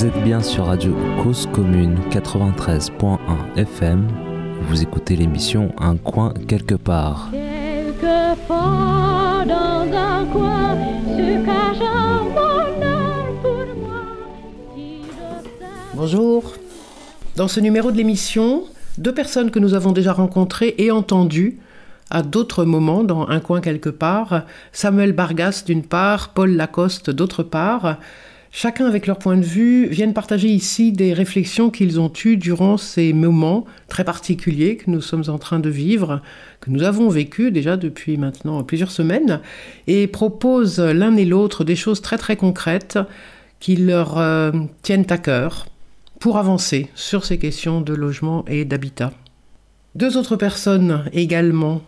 Vous êtes bien sur Radio Cause Commune 93.1 FM. Vous écoutez l'émission Un coin quelque part. Quelquefois dans un coin se cache un bonheur pour moi. Si j'observe- Bonjour. Dans ce numéro de l'émission, deux personnes que nous avons déjà rencontrées et entendues à d'autres moments dans un coin quelque part, Samuel Bargas d'une part, Paul Lacoste d'autre part, chacun avec leur point de vue, viennent partager ici des réflexions qu'ils ont eues durant ces moments très particuliers que nous sommes en train de vivre, que nous avons vécu déjà depuis maintenant plusieurs semaines, et proposent l'un et l'autre des choses très très concrètes qui leur euh, tiennent à cœur pour avancer sur ces questions de logement et d'habitat. Deux autres personnes également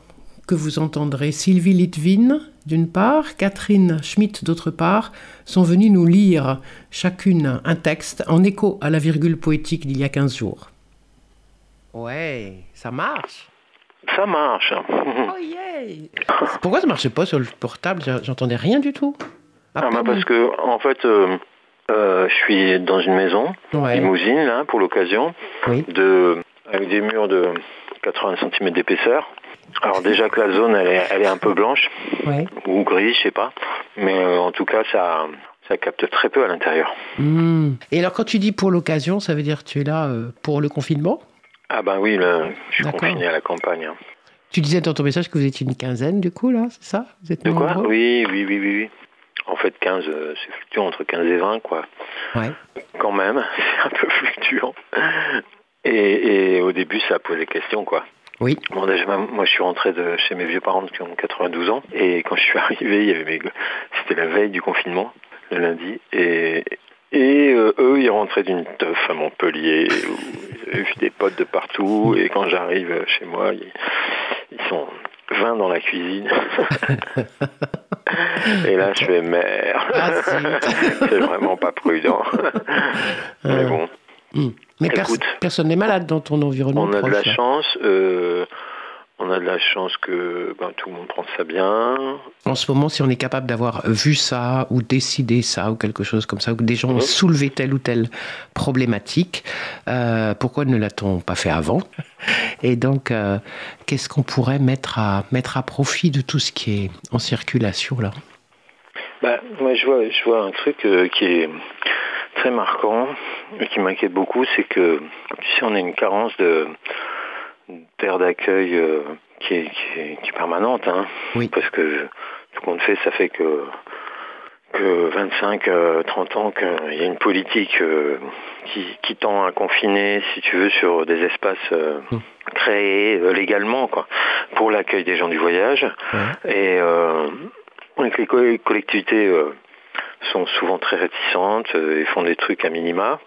que vous entendrez, Sylvie Litvin d'une part, Catherine Schmitt d'autre part, sont venues nous lire chacune un texte en écho à la virgule poétique d'il y a 15 jours. Ouais, ça marche. Ça marche. Oh yeah Pourquoi ça marchait pas sur le portable? J'entendais rien du tout. Ah, bah, parce que en fait, euh, euh, je suis dans une maison, Ouais. limousine là, pour l'occasion, Oui. de avec des murs de 80 cm d'épaisseur. Alors déjà que la zone elle est, elle est un peu blanche Ouais. ou grise, je sais pas, mais euh, en tout cas ça ça capte très peu à l'intérieur. Hmm. Et alors quand tu dis pour l'occasion, ça veut dire que tu es là euh, pour le confinement? Ah ben oui, le- je suis confiné à la campagne. hein. Tu disais dans ton message que vous étiez une quinzaine du coup là, c'est ça? Vous êtes De quoi? Oui, oui, oui, oui, oui. En fait, 15, euh, c'est fluctuant entre 15 et 20, quoi. Ouais. Quand même, c'est un peu fluctuant. Et, et au début, ça a posé question, quoi. Oui. Bon, déjà, moi, je suis rentré de chez mes vieux parents qui ont 92 ans. Et quand je suis arrivé, il y avait mes... c'était la veille du confinement, le lundi. Et, et euh, eux, ils rentraient d'une teuf à Montpellier, où ils avaient vu des potes de partout. Et quand j'arrive chez moi, ils, ils sont 20 dans la cuisine. et là, je fais merde. Ah, si. C'est vraiment pas prudent. Mais bon. Hmm. Mais pers- Écoute. personne n'est malade dans ton environnement On a de la là. chance. euh, on a de la chance que ben, tout le monde prend ça bien. En ce moment, si on est capable d'avoir vu ça ou décidé ça ou quelque chose comme ça, ou que des gens ont soulevé telle ou telle problématique, euh, pourquoi ne l'a-t-on pas fait avant? Et donc, euh, qu'est-ce qu'on pourrait mettre à, mettre à profit de tout ce qui est en circulation là? Bah, moi, je vois, je vois un truc euh, qui est très marquant et qui m'inquiète beaucoup, c'est que, tu sais, on a une carence de d'aire d'accueil euh, qui, est, qui, est, qui est permanente, hein, Oui. parce que tout compte fait, ça fait que que 25, euh, 30 ans qu'il y a une politique euh, qui, qui tend à confiner, si tu veux, sur des espaces euh, Mm. créés légalement, quoi, pour l'accueil des gens du voyage. Et donc les co- collectivités sont souvent très réticentes euh, et font des trucs à minima,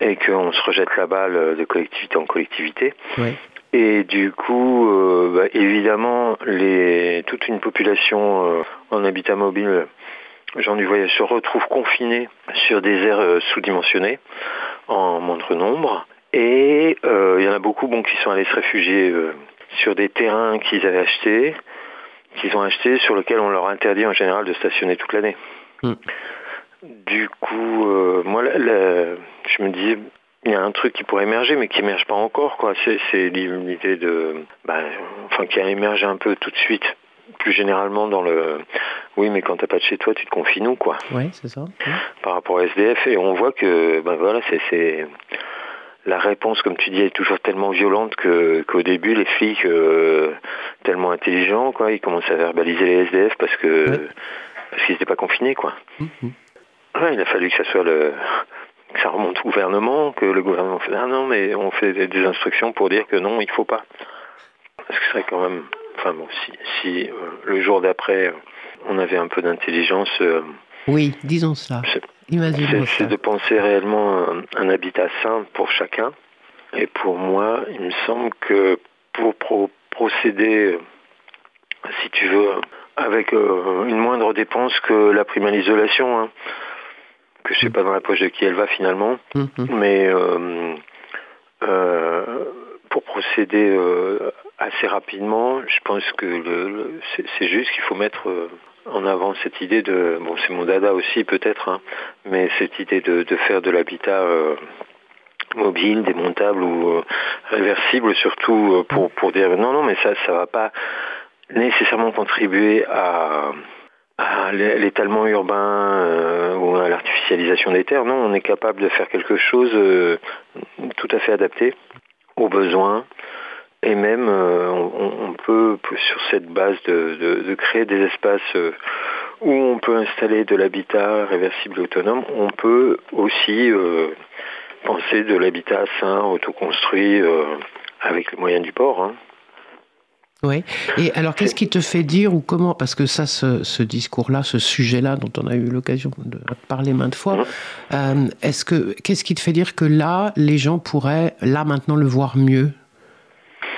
et qu'on se rejette la balle euh, de collectivité en collectivité. Et du coup, euh, bah, évidemment, les, toute une population euh, en habitat mobile, gens du voyage, se retrouve confinés sur des aires euh, sous-dimensionnées en moindre nombre. Et il y en a beaucoup bon, qui sont allés se réfugier sur des terrains qu'ils avaient achetés, qu'ils ont achetés, sur lesquels on leur interdit en général de stationner toute l'année. Mm. Du coup, euh, moi, je me dis, il y a un truc qui pourrait émerger, mais qui émerge pas encore, quoi. C'est, l'idée de, bah, enfin, qui a émergé un peu tout de suite, plus généralement dans le, oui, mais quand t'as pas de chez toi, tu te confies nous, quoi, Ouais, c'est ça. Par rapport à SDF, et on voit que, ben voilà, c'est, la réponse, comme tu dis, est toujours tellement violente que qu'au début, les flics, euh, tellement intelligents, quoi, ils commencent à verbaliser les SDF parce que parce qu'ils n'étaient pas confinés, quoi. Mhm. Ouais, il a fallu que ça soit le que ça remonte au gouvernement, que le gouvernement fait ah non mais on fait des, instructions pour dire que non il faut pas. Parce que c'est quand même enfin bon si si euh, le jour d'après euh, on avait un peu d'intelligence euh, Oui, disons ça. c'est de penser réellement un, un habitat sain pour chacun. Et pour moi, il me semble que pour pro- procéder, si tu veux, avec euh, une moindre dépense que la prime à l'isolation, hein, que je sais pas dans la poche de qui elle va finalement, Mhm. mais euh, euh, pour procéder euh, assez rapidement, je pense que le, le- c'est juste qu'il faut mettre en avant cette idée de, bon c'est mon dada aussi peut-être, hein, mais cette idée de, de faire de l'habitat mobile, démontable ou réversible surtout pour, pour dire non non mais ça ça va pas nécessairement contribuer à, à l'étalement urbain euh, ou à l'artificialisation des terres. Non, on est capable de faire quelque chose euh, tout à fait adapté aux besoins. Et même, euh, on, peut, sur cette base, de, créer des espaces où on peut installer de l'habitat réversible et autonome. On peut aussi penser de l'habitat sain, autoconstruit, avec les moyens du port. hein. Oui. Et alors, qu'est-ce qui te fait dire ou comment Parce que ça, ce, discours-là, ce sujet-là, dont on a eu l'occasion de parler maintes fois, euh, est-ce que qu'est-ce qui te fait dire que là, les gens pourraient là maintenant le voir mieux?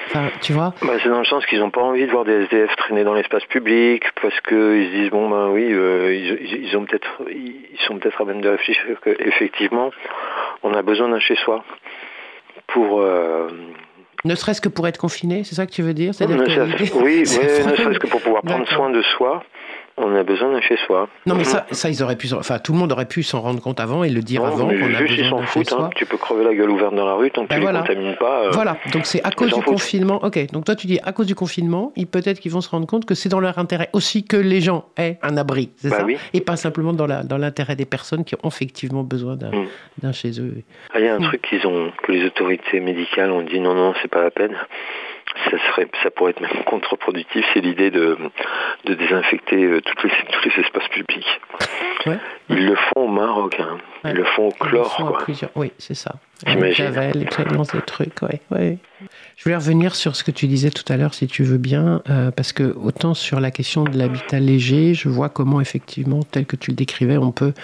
Enfin, tu vois? Bah, c'est dans le sens qu'ils n'ont pas envie de voir des SDF traîner dans l'espace public parce qu'ils se disent bon ben oui euh, ils ont peut-être ils sont peut-être à même de réfléchir qu'effectivement on a besoin d'un chez soi pour euh, Ne serait-ce que pour être confiné, c'est ça que tu veux dire? L'idée- oui ouais, ne serait-ce que pour pouvoir prendre soin de soi on a besoin d'un chez soi Non, mais ça, ça, ils auraient pu. Enfin, tout le monde aurait pu s'en rendre compte avant et le dire Non, avant qu'on a besoin s'en d'un chez foutent hein. tu peux crever la gueule ouverte dans la rue tant que Ben tu voilà. les contamines pas euh, Voilà, donc c'est à cause du foutent. confinement. Ok, donc toi tu dis à cause du confinement, ils peut-être qu'ils vont se rendre compte que c'est dans leur intérêt aussi que les gens aient un abri, c'est Bah ça oui. Et pas simplement dans la dans l'intérêt des personnes qui ont effectivement besoin d'un Mm. chez eux. Ah, Il y a un Mm. truc qu'ils ont, que les autorités médicales ont dit non, non, c'est pas la peine. Ça serait, ça pourrait être même contre-productif, c'est l'idée de, de désinfecter euh, toutes les, tous les espaces publics. Ouais. Ils le font au Maroc, hein. Ouais. ils le font au chlore, font quoi. plusieurs- Oui, c'est ça. Javel, et tout, lance des trucs, ouais, ouais. Je voulais revenir sur ce que tu disais tout à l'heure, si tu veux bien, euh, parce que autant sur la question de l'habitat léger, je vois comment effectivement, tel que tu le décrivais, on peut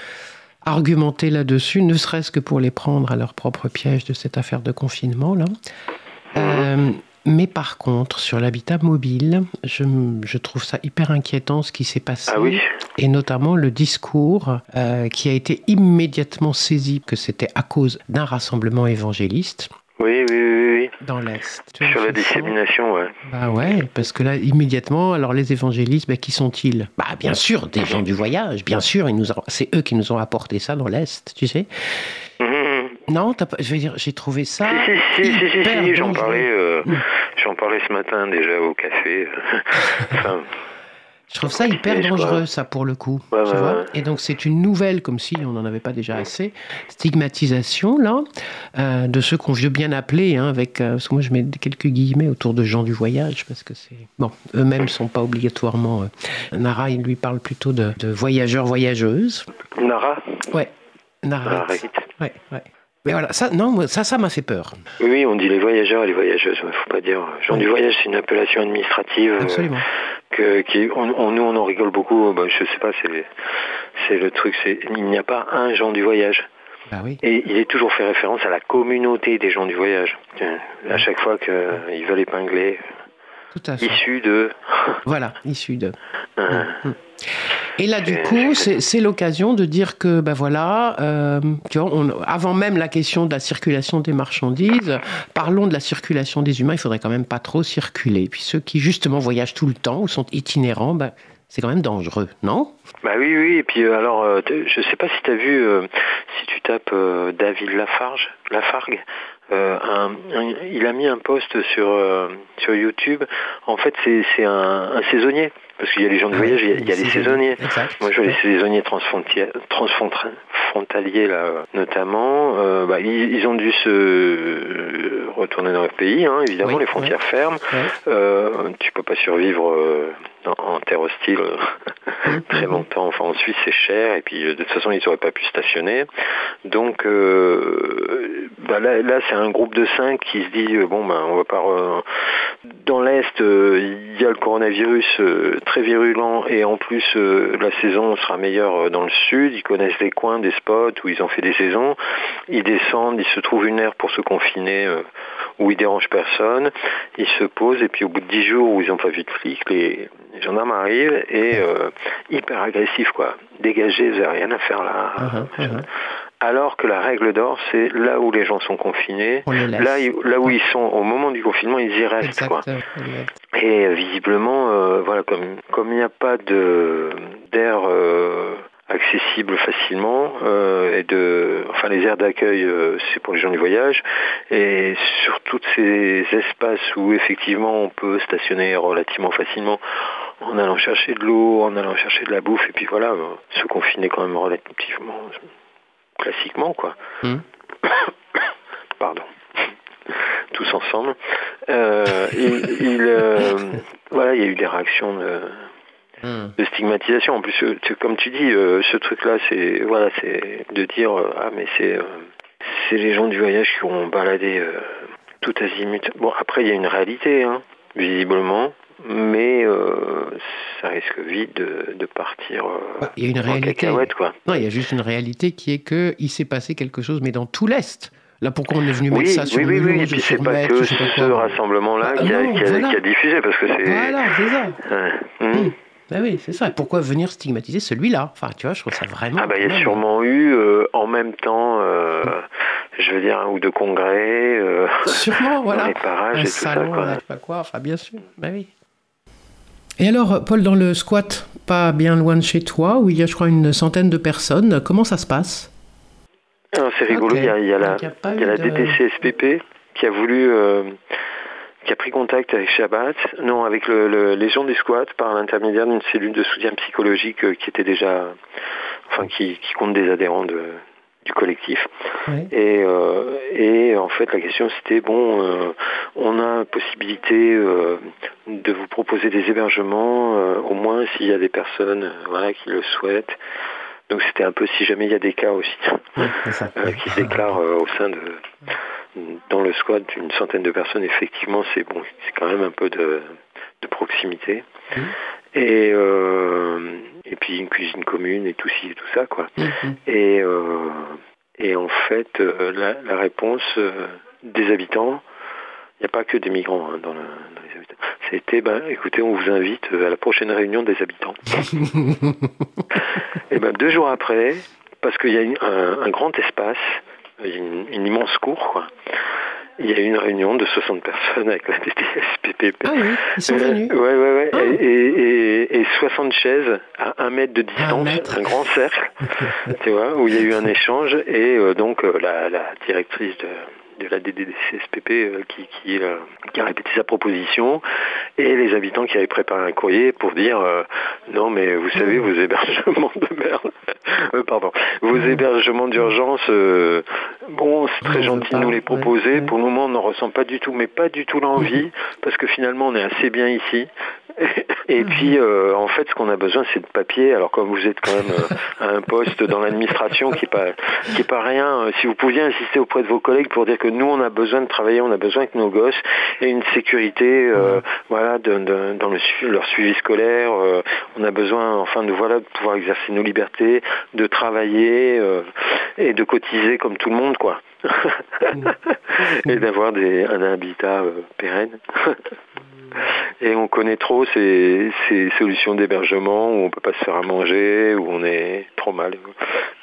argumenter là-dessus, ne serait-ce que pour les prendre à leur propre piège de cette affaire de confinement là. Euh, mais par contre, sur l'habitat mobile, je, trouve ça hyper inquiétant ce qui s'est passé Ah oui? Et notamment le discours euh, qui a été immédiatement saisi que c'était à cause d'un rassemblement évangéliste Oui, oui, oui, oui. dans l'Est. Sur la dissémination, ouais. Bah ouais, parce que là, immédiatement, alors les évangélistes, bah, qui sont-ils? Bah bien sûr, des gens du voyage, bien sûr, ils nous ont- c'est eux qui nous ont apporté ça dans l'Est, tu sais Mhm. Non, pas- je veux dire, j'ai trouvé ça Si, si, si, j'en parlais, euh, j'en parlais ce matin déjà au café. enfin, Je trouve ça hyper dangereux, ça, pour le coup. Tu vois. Et donc, c'est une nouvelle, comme si on n'en avait pas déjà assez, stigmatisation, là, euh, de ceux qu'on veut bien appeler, hein, avec. euh, parce que moi, je mets quelques guillemets autour de gens du voyage, parce que c'est. Bon, eux-mêmes ne sont pas obligatoirement. euh, Nara, il lui parle plutôt de, de voyageurs-voyageuses. Nara, Ouais. Nara. Ouais, ouais. Mais voilà, ça, non, ça, ça m'a fait peur. Oui, oui, on dit les voyageurs et les voyageuses, mais faut pas dire. Gens du voyage, c'est une appellation administrative. euh, Absolument. que, qui, on, on- nous, on en rigole beaucoup. Bah, je sais pas, c'est, le truc. C'est, il n'y a pas un gens du voyage. Bah oui. Et il est toujours fait référence à la communauté des gens du voyage. À chaque fois qu'ils veulent épingler, Tout à fait. issus de. Voilà, issu de. Euh, Et là, du coup, c'est l'occasion de dire que, ben voilà, euh, tu vois, on- avant même la question de la circulation des marchandises, parlons de la circulation des humains. Il faudrait quand même pas trop circuler. Puis ceux qui justement voyagent tout le temps ou sont itinérants, ben, c'est quand même dangereux, non? Bah oui, oui. Et puis euh, alors, euh, je sais pas si tu as vu, euh, si tu tapes David Lafarge, Lafargue, euh, un- un- il a mis un post sur euh, sur YouTube. En fait, c'est c'est un, un saisonnier. Parce qu'il y a les gens de voyage, il y a, il y a les saisonniers. Exact. Moi, je vois les saisonniers transfrontaliers, là, notamment. euh, bah, ils, ils ont dû se retourner dans leur pays, hein, évidemment, Oui, les frontières fermes. Ouais. Euh, tu peux pas survivre euh, en, en terre hostile très longtemps. Enfin, en Suisse, c'est cher. Et puis, de toute façon, ils n'auraient pas pu stationner. Donc, bah, là, là c'est un groupe de cinq qui se dit bon, ben, on va pas. Dans l'est, euh, il y a le coronavirus euh, très virulent et en plus, euh, la saison sera meilleure dans le sud. Ils connaissent des coins, des spots où ils ont fait des saisons. Ils descendent, ils se trouvent une aire pour se confiner où ils dérangent personne. Ils se posent et puis au bout de dix jours où ils n'ont pas vu de flics, les, gendarmes arrivent et hyper agressifs quoi. Dégagez, vous n'avez rien à faire là. Uh-huh, uh-huh. Alors que la règle d'or, c'est là où les gens sont confinés, là, où ils sont au moment du confinement, ils y restent. Quoi. Exact. exact. Et euh, visiblement, euh, voilà, comme comme il n'y a pas de d'air euh, accessible facilement euh, et de, enfin les aires d'accueil, euh, c'est pour les gens du voyage et sur tous ces espaces où effectivement on peut stationner relativement facilement en allant chercher de l'eau, en allant chercher de la bouffe et puis voilà, euh, se confiner quand même relativement classiquement quoi. Mhm. Pardon. Tous ensemble. Euh, il, il, euh, voilà, il y a eu des réactions de, Hmm. de stigmatisation. En plus, euh, comme tu dis, euh, ce truc-là, c'est voilà, c'est de dire ah mais c'est c'est les gens du voyage qui ont baladé tout azimut. Bon, après il y a une réalité, hein, visiblement, mais euh, ça risque vite de, de partir euh, Il y a une réalité. quoi. Non, il y a juste une réalité qui est que il s'est passé quelque chose, mais dans tout l'Est. Là, pourquoi on est venu Oui, mettre ça sur oui, oui, oui, Mulhouse, et c'est pas que ce rassemblement-là Bah, qui, voilà. qui a diffusé, parce que c'est... Voilà, c'est ça. Ouais. Mhm. Hmm. Bah oui, c'est ça. Et pourquoi venir stigmatiser celui-là? Enfin, tu vois, je trouve ça vraiment. Ah bah il y a sûrement eu euh, en même temps, euh, je veux dire, un ou deux congrès euh, Sûrement, dans voilà. les parages Un et tout ça. salon, Quoi. je sais pas quoi. Enfin, bien sûr. Bah oui. Et alors, Paul, dans le squat, pas bien loin de chez toi, où il y a, je crois, une centaine de personnes, comment ça se passe? Alors, C'est rigolo, il y a, il y a la, il y a pas il y a eu la de- DTCSPP qui a voulu, euh, qui a pris contact avec Shabbat, non, avec le, le Légion des squats par l'intermédiaire d'une cellule de soutien psychologique euh, qui était déjà, enfin qui, qui compte des adhérents de, du collectif. Et, euh, et en fait, la question c'était bon, euh, on a possibilité euh, de vous proposer des hébergements, au moins s'il y a des personnes, voilà, qui le souhaitent. Donc c'était un peu si jamais il y a des cas aussi ça. euh, qui se déclarent au sein de dans le squad d'une centaine de personnes. Effectivement, c'est bon, c'est quand même un peu de, de proximité. Mhm. Et et puis une cuisine commune et tout ci et tout ça quoi. Mhm. Et, euh, et en fait, euh, la, la réponse euh, des habitants, il n'y a pas que des migrants hein, dans, le, dans les habitants, c'était, ben, écoutez, on vous invite à la prochaine réunion des habitants. et ben, deux jours après, parce qu'il y a une- un, un grand espace, une, une immense cour, quoi. Il y a eu une réunion de 60 personnes avec la DTSPP. Ah oui, ils sont venus. Ouais, ouais, ouais. Ah. Et, et, et 60 chaises à un mètre de distance, un grand cercle, tu vois, où il y a eu un échange et euh, donc euh, la, la directrice de, de la DDCSPP euh, qui, qui, euh, qui a répété sa proposition et les habitants qui avaient préparé un courrier pour dire euh, non mais vous savez vos hébergements de merde, pardon, vos hébergements d'urgence, bon c'est très gentil de nous les proposer, pour le moment on n'en ressent pas du tout, mais pas du tout l'envie parce que finalement on est assez bien ici. Et puis, euh, en fait, ce qu'on a besoin, c'est de papier. Alors, comme vous êtes quand même euh, à un poste dans l'administration qui est pas qui est pas rien, euh, si vous pouviez insister auprès de vos collègues pour dire que nous, on a besoin de travailler, on a besoin que nos gosses aient une sécurité, voilà, de- de- dans le leur suivi scolaire. on a besoin, enfin, de voilà, de pouvoir exercer nos libertés, de travailler et de cotiser comme tout le monde, quoi. et d'avoir un habitat euh, pérenne. Et on connaît trop ces, ces solutions d'hébergement où on peut pas se faire à manger, où on est trop mal.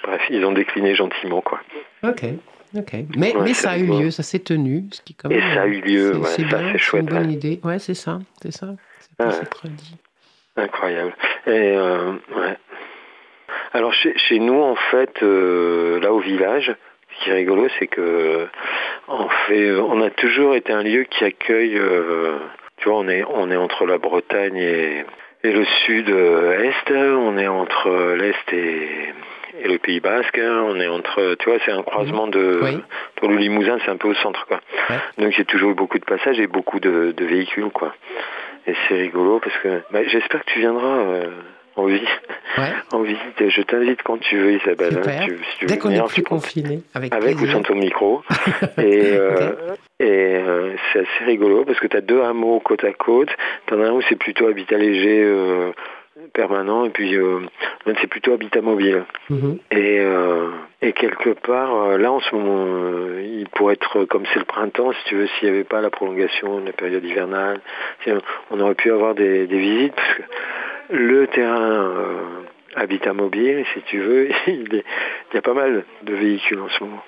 Bref, ils ont décliné gentiment, quoi. Ok, ok. Mais, Ouais, mais ça a eu lieu, ça s'est tenu. Ce qui, quand Et ça a eu lieu, c'est- ouais, bien, c'est une bonne ouais. idée. Ouais, c'est ça, c'est ça. C'est Ah. Incroyable. Et euh. Alors chez, chez nous, en fait, euh, là au village, ce qui est rigolo, c'est que en fait, on a toujours été un lieu qui accueille. euh, tu vois, on est on est entre la Bretagne et, et le sud-est. On est entre l'est et, et le Pays Basque. On est entre, tu vois, c'est un croisement de. Oui. Le Limousin, c'est un peu au centre, quoi. Ouais. Donc j'ai toujours eu beaucoup de passages et beaucoup de, de véhicules, quoi. Et c'est rigolo parce que bah, j'espère que tu viendras euh, en visite. Ouais, En visite, je t'invite quand tu veux, Isabelle. hein. Tu- si tu veux Dès qu'on est plus confiné, avec, avec ou sans ton micro. et euh, et euh, c'est assez rigolo parce que tu as deux hameaux côte à côte. Tu en as un où c'est plutôt habitat léger euh, permanent et puis euh, c'est plutôt habitat mobile. Mhm. Et, euh, et quelque part, euh, là en ce moment, euh, il pourrait être, comme c'est le printemps, si tu veux, s'il n'y avait pas la prolongation de la période hivernale, on aurait pu avoir des, des visites, parce que le terrain habitat mobile, si tu veux, il est, il y a pas mal de véhicules en ce moment.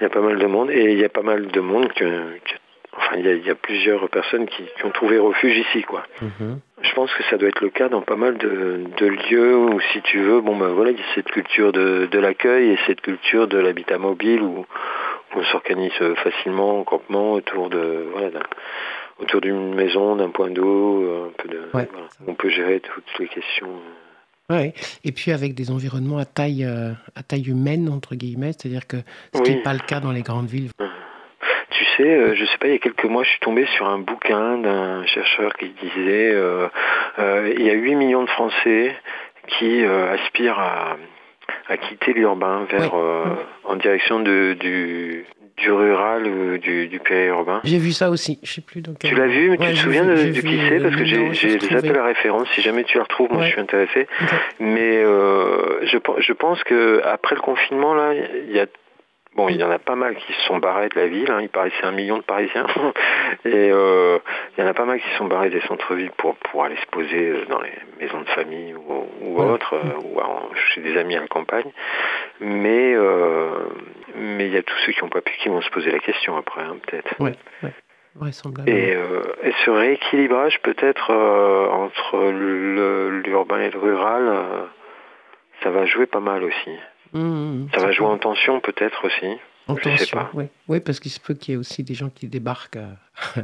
Il y a pas mal de monde et il y a pas mal de monde que, que- enfin il y, a, il y a plusieurs personnes qui, qui ont trouvé refuge ici quoi. Mhm. Je pense que ça doit être le cas dans pas mal de, de lieux où si tu veux, bon ben voilà, il y a cette culture de, de l'accueil et cette culture de l'habitat mobile où, où on s'organise facilement en campement autour de voilà autour d'une maison, d'un point d'eau, un peu de Ouais. voilà. on peut gérer toutes les questions. Ouais. Et puis avec des environnements à taille, euh, à taille humaine, entre guillemets, c'est-à-dire que ce qui n'est pas le cas dans les grandes villes. Tu sais, euh, je sais pas, il y a quelques mois, je suis tombé sur un bouquin d'un chercheur qui disait euh, euh, il y a 8 millions de Français qui euh, aspirent à, à quitter l'urbain vers Oui. en direction de, du, du rural ou du, du périurbain. J'ai vu ça aussi, je sais plus. Tu l'as vu, mais Ouais, tu te souviens vu- de, qui c'est Parce que j'ai appels à référence. Si jamais tu la retrouves, moi Ouais. je suis intéressé. Mais euh, je, je pense que après le confinement, là, il y a bon, il y en a pas mal qui se sont barrés de la ville. hein. il paraissait un million de Parisiens, et euh, il y en a pas mal qui se sont barrés des centres-villes pour pour aller se poser euh, dans les maisons de famille ou, autres, euh, ou en- chez des amis à la campagne. Mais euh, mais il y a tous ceux qui n'ont pas pu qui vont se poser la question après, hein, peut-être. Ouais, ouais. Vraisemblablement. Et, euh, et ce rééquilibrage peut-être euh, entre l'urbain et le rural, euh, ça va jouer pas mal aussi. Mmh, Ça va jouer en tension peut-être aussi. en je sais tension. pas. Oui, ouais, parce qu'il se peut qu'il y ait aussi des gens qui débarquent. euh,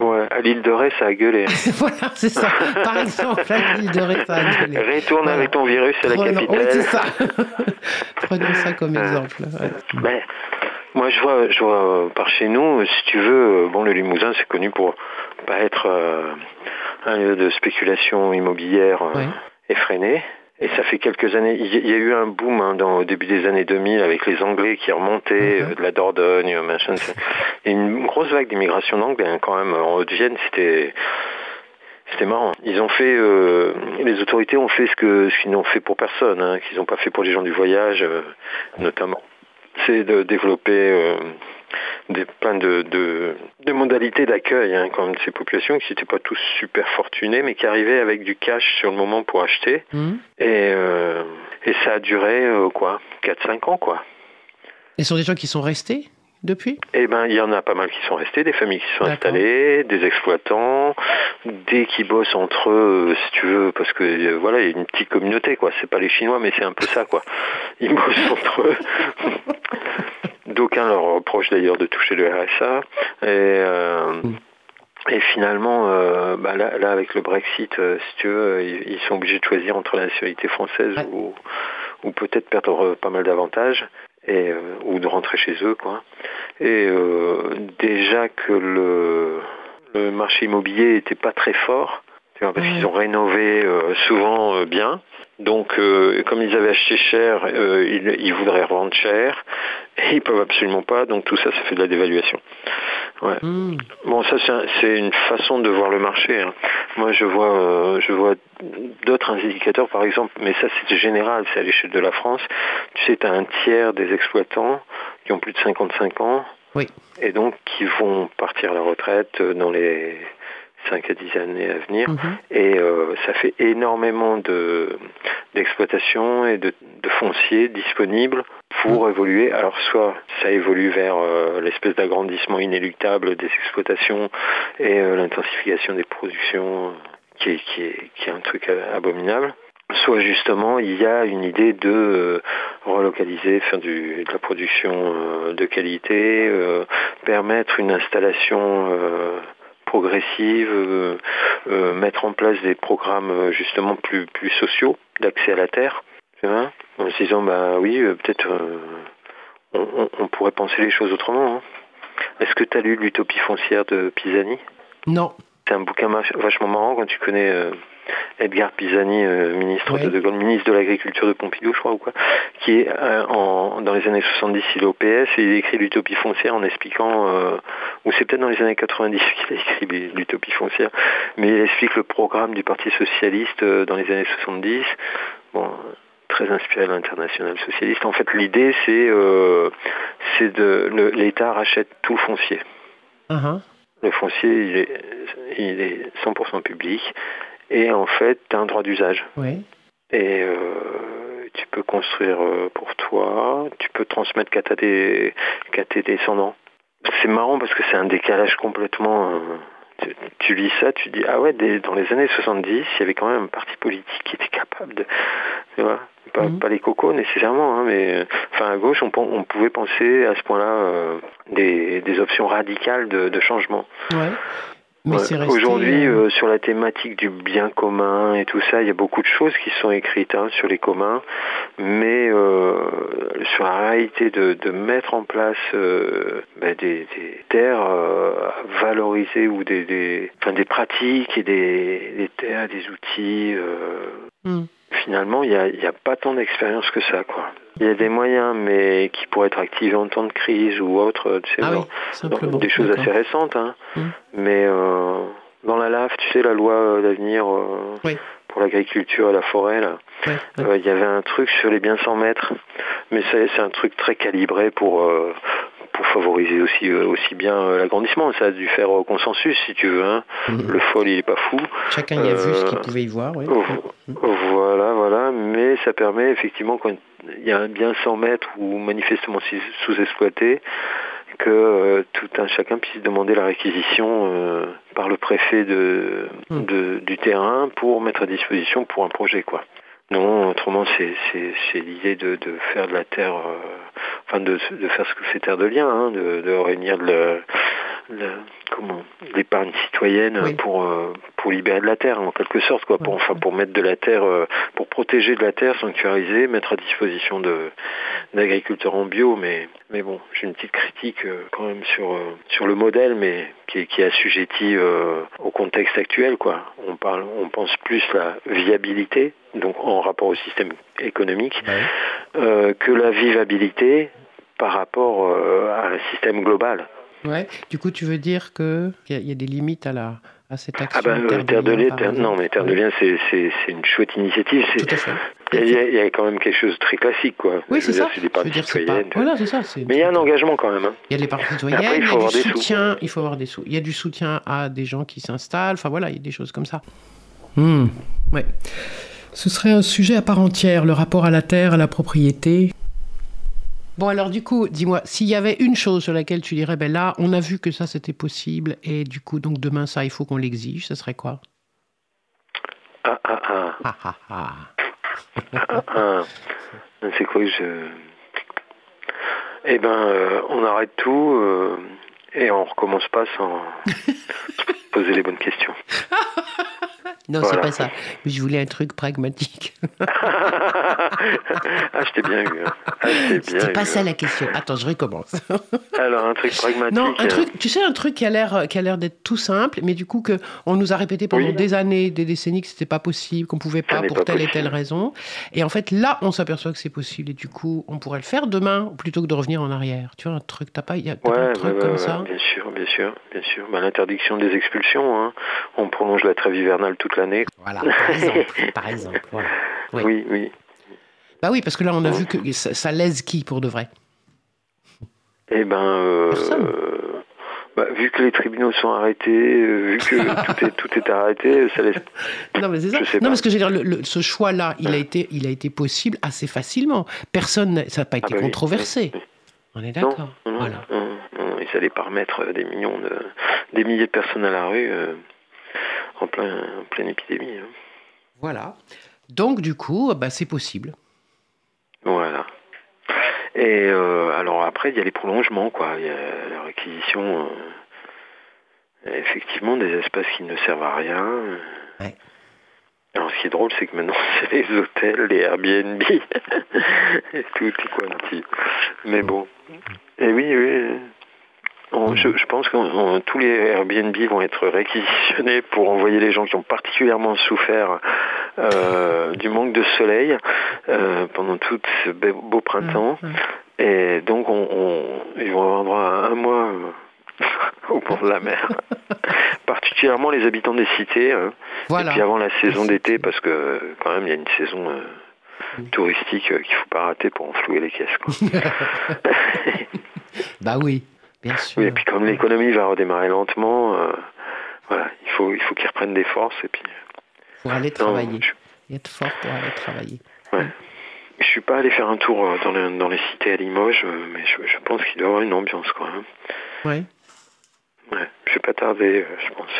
Ouais, à l'île de Ré, ça a gueulé. voilà, c'est ça. Par exemple, la ville de Ré, ça a gueulé. Retourne Voilà. avec ton virus à la Prenons- capitale. Oui, c'est ça. Prenons ça comme Euh, exemple. ouais. Ben, moi, je vois, je vois euh, par chez nous, si tu veux, bon, le Limousin, c'est connu pour pas être euh, un lieu de spéculation immobilière euh, Ouais. effrénée. Et ça fait quelques années, il y, a eu un boom hein, dans, au début des années 2000 avec les Anglais qui remontaient Mhm. euh, de la Dordogne, euh, machin. Et une grosse vague d'immigration d'Anglais hein, quand même en Haute-Vienne, c'était c'était marrant. Ils ont fait, euh, les autorités ont fait ce que ce qu'ils n'ont fait pour personne, hein, qu'ils n'ont pas fait pour les gens du voyage, euh, notamment. C'est de développer euh, des, plein de, de, de modalités d'accueil hein, quand même de ces populations qui n'étaient pas tous super fortunés, mais qui arrivaient avec du cash sur le moment pour acheter. Mmh. Et, euh, et ça a duré euh, quoi 4-5 ans quoi. Et ce sont des gens qui sont restés? Depuis? Eh ben, il y en a pas mal qui sont restés, des familles qui se sont installées, des exploitants, des qui bossent entre eux, euh, si tu veux, parce que euh, voilà, il y a une petite communauté, quoi. C'est pas les Chinois, mais c'est un peu ça, quoi. Ils bossent entre eux. D'aucuns leur reprochent d'ailleurs de toucher le RSA. Et, euh, et finalement, euh, bah là, là, avec le Brexit, euh, si tu veux, ils, ils sont obligés de choisir entre la nationalité française Ouais. ou, ou peut-être perdre pas mal d'avantages et euh, ou de rentrer chez eux, quoi. Et euh, déjà que le, le marché immobilier était pas très fort, parce qu'ils ont rénové euh, souvent euh, bien. Donc, euh, comme ils avaient acheté cher, euh, ils, ils voudraient revendre cher, et ils peuvent absolument pas. Donc tout ça, ça fait de la dévaluation. Ouais. Mmh. Bon, ça c'est un- c'est une façon de voir le marché. hein. Moi, je vois, euh, je vois d'autres indicateurs, par exemple, mais ça c'est général, c'est à l'échelle de la France. Tu sais, tu as un tiers des exploitants qui ont plus de 55 ans, Oui. et donc qui vont partir à la retraite euh, dans les 5 à 10 années à venir. Mhm. Et euh, ça fait énormément de d'exploitation et de, de foncier disponible pour évoluer. Alors soit ça évolue vers euh, l'espèce d'agrandissement inéluctable des exploitations et euh, l'intensification des productions, qui est, qui, est, qui est un truc abominable. Soit justement il y a une idée de euh, relocaliser, faire du, de la production euh, de qualité, euh, permettre une installation progressive, euh, euh, mettre en place des programmes euh, justement plus, plus sociaux d'accès à la terre, en se disant bah oui, euh, peut-être on, on- pourrait penser les choses autrement. hein. Est-ce que tu as lu l'utopie foncière de Pisani? Non. C'est un bouquin vachement marrant quand tu connais euh, Edgar Pisani, euh, ministre de, ministre de l'Agriculture de Pompidou, je crois, ou quoi, qui est euh, en, dans les années 70, il est au PS et il écrit l'utopie foncière en expliquant, euh, ou c'est peut-être dans les années 90 qu'il a écrit l'utopie foncière, mais il explique le programme du Parti Socialiste dans les années 70. Bon, très inspiré de l'international socialiste. En fait, l'idée, c'est c'est de l'État rachète tout le foncier. Mhm. Le foncier, il est, il est 100% public. Et en fait, tu as un droit d'usage. Oui. Et euh, tu peux construire euh, pour toi, tu peux transmettre qu'à ta des, qu'à tes descendants. C'est marrant parce que c'est un décalage complètement. euh, tu, tu lis ça, tu dis ah ouais, des- dans les années 70, il y avait quand même un parti politique qui était capable de, tu vois, pas, Mhm. pas les cocos nécessairement, hein, mais enfin à gauche, on, on pouvait penser à ce point-là euh, des, des options radicales de, de changement. Ouais. Ouais. resté. Aujourd'hui, euh, euh, sur la thématique du bien commun et tout ça, il y a beaucoup de choses qui sont écrites hein, sur les communs, mais euh, sur la réalité de, de mettre en place euh, ben, des, des terres euh, à valoriser ou des, des, enfin, des pratiques et des, des terres, des outils. euh, hmm. Finalement, il n'y a, il y a pas tant d'expérience que ça, quoi. Il y a des moyens, mais qui pourraient être activés en temps de crise ou autre, tu sais, Ah oui, des choses assez récentes, hein. Mm. mais euh, dans la LAF, tu sais, la loi euh, d'avenir euh, Oui. pour l'agriculture et la forêt, là, Ouais, ouais. euh, il y avait un truc sur les biens sans mètres, mais c'est un truc très calibré pour pour favoriser aussi aussi bien l'agrandissement. Ça a dû faire consensus, si tu veux. Hein. Mhm. Le fol, il est pas fou. Chacun y a vu ce qu'il pouvait y voir. oui. Voilà, voilà, mais ça permet effectivement quand il y a un bien 100 mètres ou manifestement sous-exploité, que euh, tout un chacun puisse demander la réquisition euh, par le préfet de, Hmm. de- du terrain pour mettre à disposition pour un projet, quoi. Non, autrement c'est c'est c'est l'idée de, de faire de la terre, euh, enfin de, de faire ce que fait Terre de Liens, hein, de, de réunir de comment l'épargne citoyenne Oui. pour euh, pour libérer de la terre en quelque sorte quoi, pour enfin pour mettre de la terre, euh, pour protéger de la terre sanctuarisée, mettre à disposition de d'agriculteurs en bio, mais mais bon, j'ai une petite critique euh, quand même sur sur le modèle, mais qui est, qui est assujetti euh, au contexte actuel quoi. On parle, on pense plus la viabilité, donc en rapport au système économique, euh, que la vivabilité par rapport euh, à un système global. Ouais. Du coup, tu veux dire que qu'il y, a- il y a des limites à la à cette action. Ah ben euh, Terre de Liens, Terre- non mais Terre de. Liens c'est c'est c'est une chouette initiative. Tout à fait. il y, a- il y a quand même quelque chose de très classique quoi. Oui, c'est ça. C'est des parties dire, c'est pas. citoyennes. Voilà, c'est ça. Mais il y a un engagement quand même. hein. Il y a les parties citoyennes, Après, il il y faut a avoir du des sous. soutien, il faut avoir des sous. Il y a du soutien à des gens qui s'installent, enfin voilà, il y a des choses comme ça. Hmm, ouais. Ce serait un sujet à part entière, le rapport à la terre, à la propriété. Bon alors du coup, dis-moi, s'il y avait une chose sur laquelle tu dirais, ben là, on a vu que ça c'était possible, et du coup, donc demain ça, il faut qu'on l'exige, ça serait quoi? Ah ah ah. Ah ah ah. Ah, ah. C'est quoi que je... Eh ben, euh, on arrête tout euh, et on recommence pas sans poser les bonnes questions. Non, c'est pas ça. Mais je voulais un truc pragmatique. ah, je t'ai bien eu. hein. Ah, C'était pas eu, ça hein. la question. Attends, je recommence. Alors, un truc pragmatique. Non, un euh, truc, tu sais, un truc qui a l'air, qui a l'air d'être tout simple, mais du coup que on nous a répété pendant Oui. des années, des décennies que c'était pas possible, qu'on pouvait pas pour pas telle et telle raison. Et en fait, là, on s'aperçoit que c'est possible et du coup, on pourrait le faire demain plutôt que de revenir en arrière. Tu vois, un truc, t'as pas, y a, t'as pas Ouais, un ouais, truc ouais, comme ouais, ça bien sûr, bien sûr, bien sûr. Bah, L'interdiction des expulsions, hein. on prolonge la trêve hivernale toute l'année. Voilà, par exemple, par exemple. Voilà. Oui. Oui, oui. Bah oui, parce que là, on a vu que ça, ça lèse qui pour de vrai? Eh ben, euh, Personne. euh, bah, vu que les tribunaux sont arrêtés, euh, vu que tout est tout est arrêté, ça laisse. Non, mais c'est ça. Non, pas. parce que je veux dire, le- le- ce choix-là, il a été, il a été possible assez facilement. Personne, n'a- ça n'a pas été bah controversé. oui, On est d'accord. non, Voilà. non, non, ils allaient pas remettre euh, des millions de, des milliers de personnes à la rue euh, en plein, en pleine épidémie. hein. Voilà. Donc, du coup, bah, c'est possible. Voilà. Et euh, alors après, il y a les prolongements, quoi. Il y a la réquisition, euh, effectivement, des espaces qui ne servent à rien. Ouais. Alors, ce qui est drôle, c'est que maintenant, c'est les hôtels, les Airbnb, et tout est quanti. Mais bon. Et oui, oui. On- je, je pense que tous les Airbnb vont être réquisitionnés pour envoyer les gens qui ont particulièrement souffert euh, du manque de soleil euh, pendant tout ce be- beau printemps. Mmh, mmh. Et donc, on, on- ils vont avoir droit à un mois euh, au bord de la mer. Particulièrement les habitants des cités. hein. Voilà. Et puis avant la saison d'été, parce que quand même, il y a une saison euh, Mm. touristique euh, qu'il faut pas rater pour enflouer les caisses. Bah oui, bien sûr. Oui, et puis comme l'économie va redémarrer lentement, euh, voilà, il faut, il faut qu'ils reprennent des forces. Et puis, Pour aller non, travailler. je- Et être fort pour aller travailler. Je suis pas allé faire un tour euh, dans, les, dans les cités à Limoges, euh, mais je, je pense qu'il doit y avoir une ambiance quand même. Ouais. Ouais, je vais pas tarder, euh, je pense.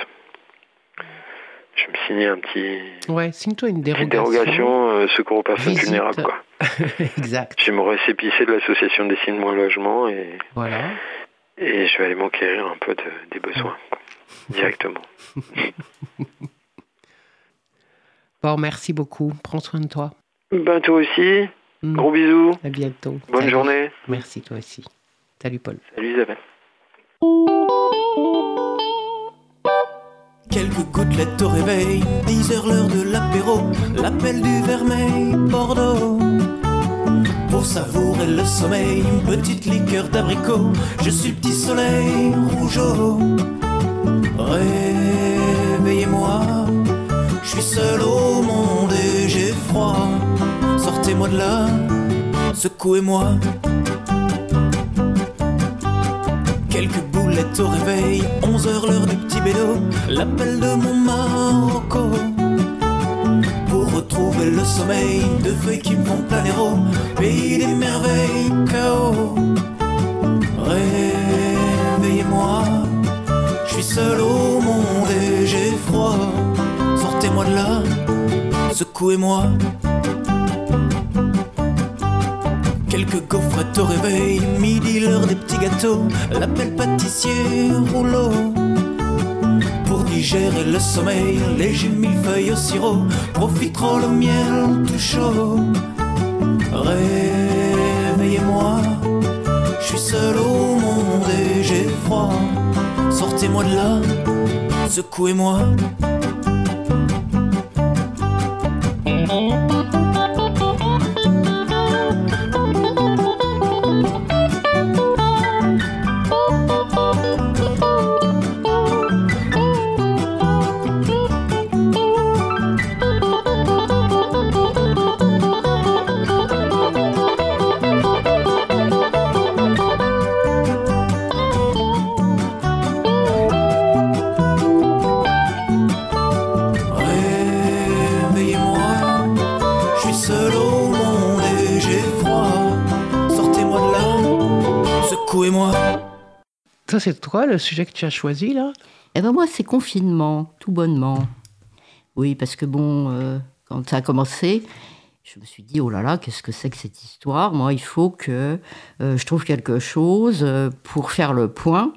Je vais me signer un petit Ouais, signe-toi une dérogation. dérogation euh, secours aux personnes Visite. vulnérables quoi. exact. J'ai mon récépissé de l'association Dessine-moi logement et, Voilà. Et je vais aller m'enquérir un peu de- des besoins directement. Bon, merci beaucoup. Prends soin de toi. Ben toi aussi, Mm. gros bisous, À bientôt. bonne Salut. journée. Merci toi aussi. Salut Paul. Salut Isabelle. Quelques gouttelettes au réveil, 10 heures l'heure de l'apéro, l'appel du vermeil, Bordeaux. Pour savourer le sommeil, une petite liqueur d'abricot, je suis le petit soleil rougeau. Réveillez-moi, je suis seul au monde et j'ai froid. Sortez-moi de là, secouez-moi. Quelques boulettes au réveil, 11 heures l'heure du petit bédo, l'appel de mon Marocco. Le sommeil, de feuilles qui font planer au pays des merveilles, chaos. Réveillez-moi, je suis seul au monde et j'ai froid. Sortez-moi de là, secouez-moi. Quelques gaufrettes au réveil, midi l'heure des petits gâteaux, l'appel pâtissier rouleau. Digérer le sommeil, léger millefeuille au sirop, profiterole au miel tout chaud. Réveillez-moi, je suis seul au monde et j'ai froid. Sortez-moi de là, secouez-moi. C'est toi le sujet que tu as choisi là? Eh ben moi, c'est confinement, tout bonnement. Oui, parce que bon, euh, quand ça a commencé, je me suis dit, oh là là, qu'est-ce que c'est que cette histoire? Moi, il faut que euh, je trouve quelque chose euh, pour faire le point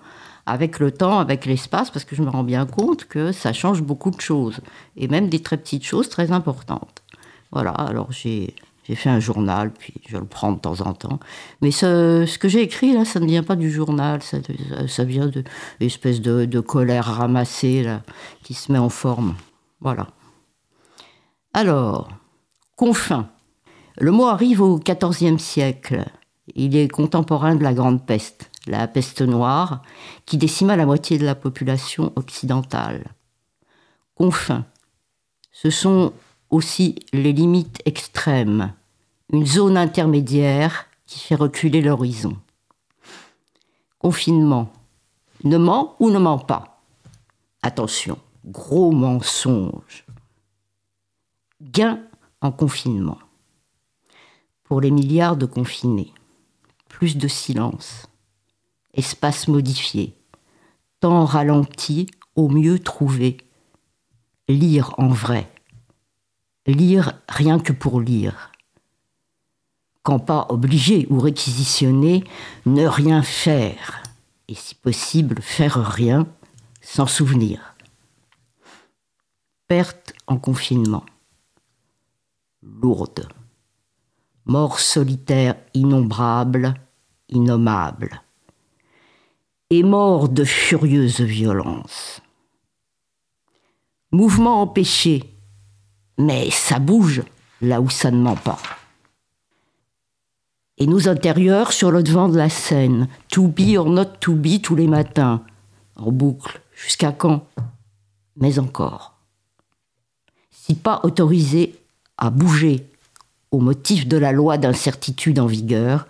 avec le temps, avec l'espace, parce que je me rends bien compte que ça change beaucoup de choses, et même des très petites choses très importantes. Voilà, alors j'ai... J'ai fait un journal, puis je le prends de temps en temps. Mais ce, que j'ai écrit, là, ça ne vient pas du journal, ça, vient de espèce de, de colère ramassée, là, qui se met en forme. Voilà. Alors, confin. Le mot arrive au XIVe siècle. Il est contemporain de la Grande Peste, la peste noire, qui décima la moitié de la population occidentale. Confins. Ce sont aussi les limites extrêmes, une zone intermédiaire qui fait reculer l'horizon. Confinement. Ne ment ou ne ment pas Attention, gros mensonge. Gain en confinement. Pour les milliards de confinés. Plus de silence. Espace modifié. Temps ralenti, au mieux trouvé. Lire en vrai. Lire rien que pour lire. Quand pas obligé ou réquisitionné, ne rien faire. Et si possible, faire rien sans souvenir. Perte en confinement. Lourde. Mort solitaire innombrable, innommable. Et mort de furieuse violence. Mouvement empêché, mais ça bouge là où ça ne ment pas. Et nos intérieurs sur le devant de la scène, to be or not to be tous les matins, en boucle, jusqu'à quand? Mais encore. Si pas autorisé à bouger au motif de la loi d'incertitude en vigueur,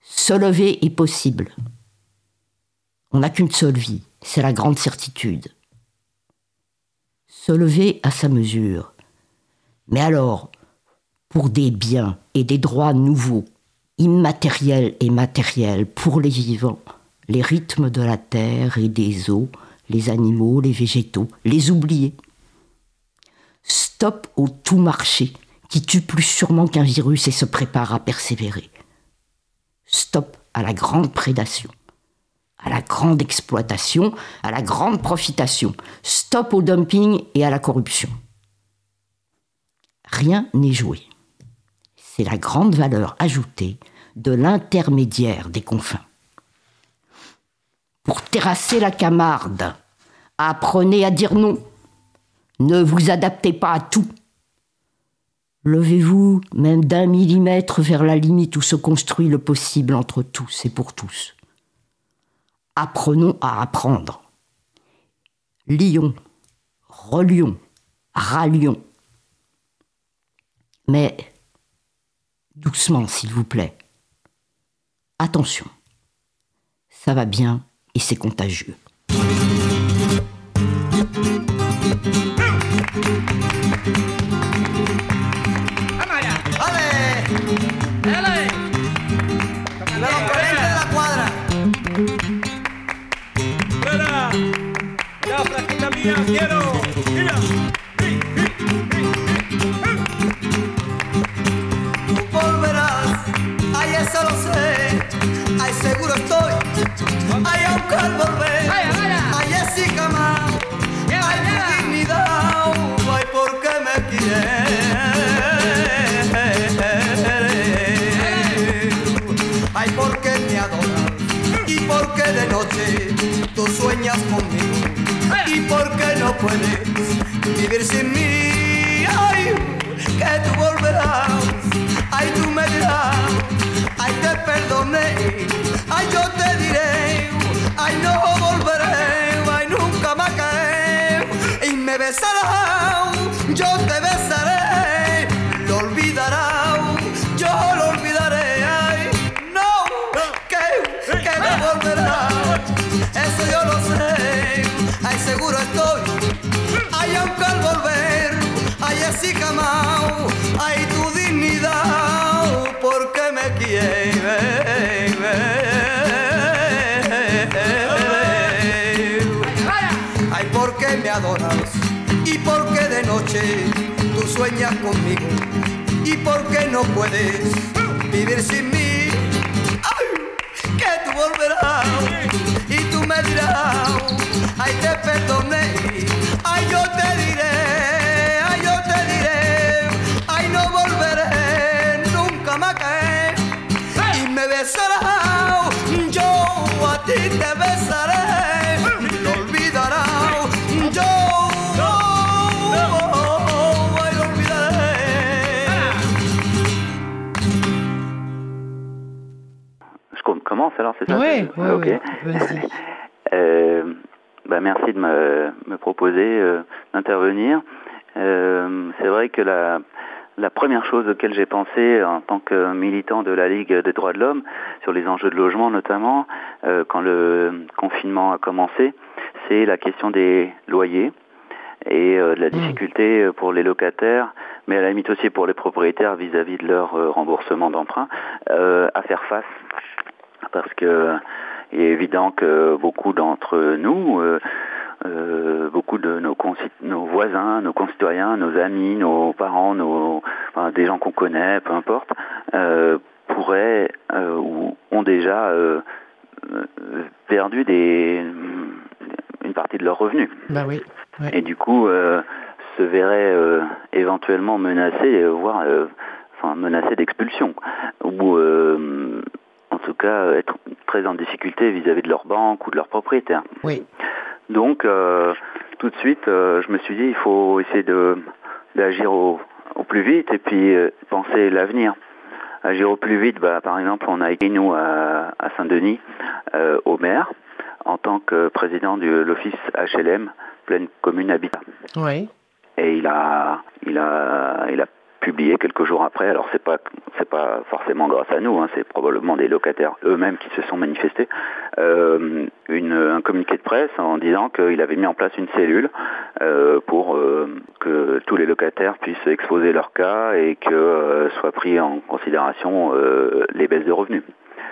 se lever est possible. On n'a qu'une seule vie, c'est la grande certitude. Se lever à sa mesure. Mais alors, pour des biens et des droits nouveaux, immatériels et matériels pour les vivants, les rythmes de la terre et des eaux, les animaux, les végétaux, les oubliés. Stop au tout marché qui tue plus sûrement qu'un virus et se prépare à persévérer. Stop à la grande prédation, à la grande exploitation, à la grande profitation. Stop au dumping et à la corruption. Rien n'est joué. C'est la grande valeur ajoutée de l'intermédiaire des confins. Pour terrasser la Camarde, apprenez à dire non. Ne vous adaptez pas à tout. Levez-vous même d'un millimètre vers la limite où se construit le possible entre tous et pour tous. Apprenons à apprendre. Lions, relions, rallions. Mais doucement, s'il vous plaît. Attention, ça va bien et c'est contagieux. Seguro estoy. Ay, aunque al volver. Ay, Jessica más. Ay, tu dignidad. Ay, ¿por qué me quieres? Ay, ¿por qué me adoras? ¿Y por qué de noche tú sueñas conmigo? ¿Y por qué no puedes vivir sin mí? Ay, que tú volverás. Ay, tú me dirás. Ay, te perdoné. Ay, yo te diré. Ay, no volveré. Ay, nunca más caeré. Y me besarás. Yo te besaré. Lo olvidarás. Yo lo olvidaré. Ay, no. Que, que no volverás. Eso yo lo sé. Ay, seguro estoy. Ay, aunque al volver. Ay, así jamás. Tú sueñas conmigo? ¿Y por qué no puedes vivir sin mí? Ay, que tú volverás y tú me dirás, ay te perdoné, ay yo te diré, commence alors, c'est ça Ouais, ouais, Ok. ouais. Euh, bah, merci de me, me proposer euh, d'intervenir. Euh, c'est vrai que la, la première chose auquel j'ai pensé en tant que militant de la Ligue des droits de l'homme, sur les enjeux de logement notamment, quand le confinement a commencé, c'est la question des loyers et de la difficulté euh, pour les locataires, mais à la limite aussi pour les propriétaires vis-à-vis de leur remboursement d'emprunt, à faire face. Parce que il est évident que beaucoup d'entre nous, euh, euh, beaucoup de nos, voisins, nos concitoyens, nos amis, nos parents, nos, enfin, des gens qu'on connaît, peu importe, euh, pourraient ou ont déjà perdu des, une partie de leurs revenus Bah oui. ouais. et du coup se verraient éventuellement menacés, voire enfin menacés d'expulsion, ou tout cas être très en difficulté vis-à-vis de leur banque ou de leurs propriétaires. Oui. Donc euh, tout de suite, euh, je me suis dit il faut essayer de d'agir au, au plus vite et puis euh, penser l'avenir. Agir au plus vite, bah, par exemple, on a écrit nous à, à Saint-Denis euh, au maire en tant que président de l'office HLM pleine commune habitat. Ouais. Et il a, il a, il a publié quelques jours après. Alors c'est pas c'est pas forcément grâce à nous, hein, c'est probablement des locataires eux-mêmes qui se sont manifestés. Euh, une, un communiqué de presse en disant qu'il avait mis en place une cellule euh, pour euh, que tous les locataires puissent exposer leur cas et que euh, soient pris en considération euh, les baisses de revenus.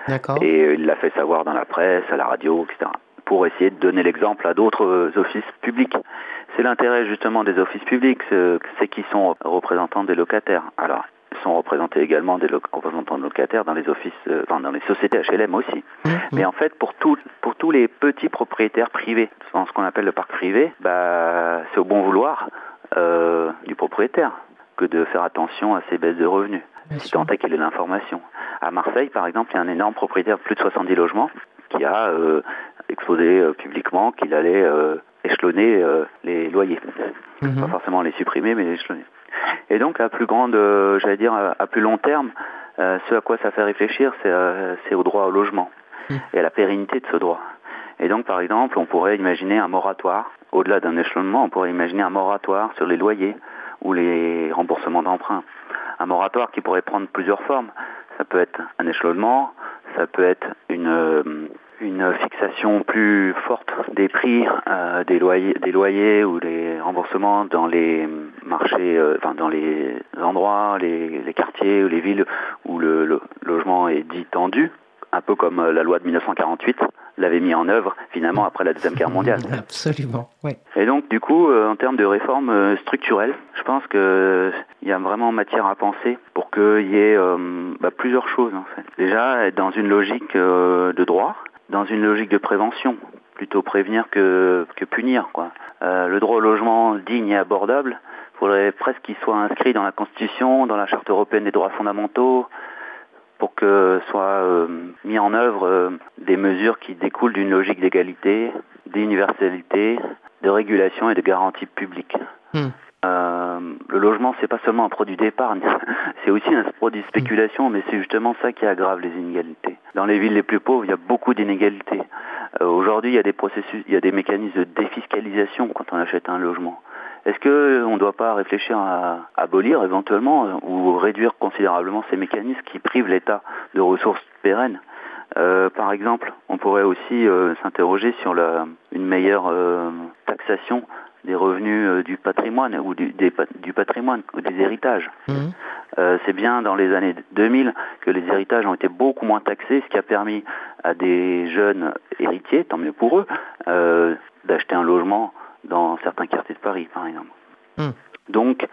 D'accord. Et il l'a fait savoir dans la presse, à la radio, etc. Pour essayer de donner l'exemple à d'autres euh, offices publics. C'est l'intérêt justement des offices publics, c'est qu'ils sont représentants des locataires. Alors, ils sont représentés également des représentants de locataires dans les offices, euh, enfin dans les sociétés HLM aussi. Mais en fait, pour, tout, pour tous les petits propriétaires privés, dans ce qu'on appelle le parc privé, bah, c'est au bon vouloir euh, du propriétaire que de faire attention à ces baisses de revenus. Si tant est qu'il ait l'information. À Marseille, par exemple, il y a un énorme propriétaire de plus de 70 logements qui a euh, exposé euh, publiquement qu'il allait euh, échelonner euh, les loyers. Pas forcément les supprimer, mais les échelonner. Et donc, à plus grande, euh, j'allais dire, à, plus long terme, euh, ce à quoi ça fait réfléchir, c'est au droit au logement et à la pérennité de ce droit. Et donc, par exemple, on pourrait imaginer un moratoire, au-delà d'un échelonnement, on pourrait imaginer un moratoire sur les loyers ou les remboursements d'emprunts. Un moratoire qui pourrait prendre plusieurs formes. Ça peut être un échelonnement, ça peut être une, une fixation plus forte des prix euh, des, loyers, des loyers ou des remboursements dans les marchés, euh, enfin dans les endroits, les, les quartiers ou les villes où le, le logement est dit tendu, un peu comme euh, la loi de 1948 l'avait mis en œuvre finalement après la Deuxième Guerre mondiale. Absolument, oui. Et donc, du coup, euh, en termes de réforme euh, structurelle, je pense que il y a vraiment matière à penser pour qu'il y ait bah, plusieurs choses. En fait. Déjà, être dans une logique de droit, dans une logique de prévention, plutôt prévenir que, punir. Euh, le droit au logement digne et abordable, il faudrait presque qu'il soit inscrit dans la Constitution, dans la Charte européenne des droits fondamentaux, pour que soient euh, mis en œuvre euh, des mesures qui découlent d'une logique d'égalité, d'universalité, de régulation et de garantie publique. Hmm. Euh, le logement, c'est pas seulement un produit d'épargne, c'est aussi un produit de spéculation, mais c'est justement ça qui aggrave les inégalités. Dans les villes les plus pauvres, il y a beaucoup d'inégalités. Euh, Aujourd'hui, il y a des processus, il y a des mécanismes de défiscalisation quand on achète un logement. Est-ce que on ne doit pas réfléchir à abolir éventuellement euh, ou réduire considérablement ces mécanismes qui privent l'État de ressources pérennes? Euh, Par exemple, on pourrait aussi euh, s'interroger sur la, une meilleure euh, taxation des revenus euh, du patrimoine ou du, des du patrimoine ou des héritages. Mhm. Euh, c'est bien dans les années 2000 que les héritages ont été beaucoup moins taxés, ce qui a permis à des jeunes héritiers, tant mieux pour eux, euh, d'acheter un logement dans certains quartiers de Paris, par exemple. Hmm. Donc,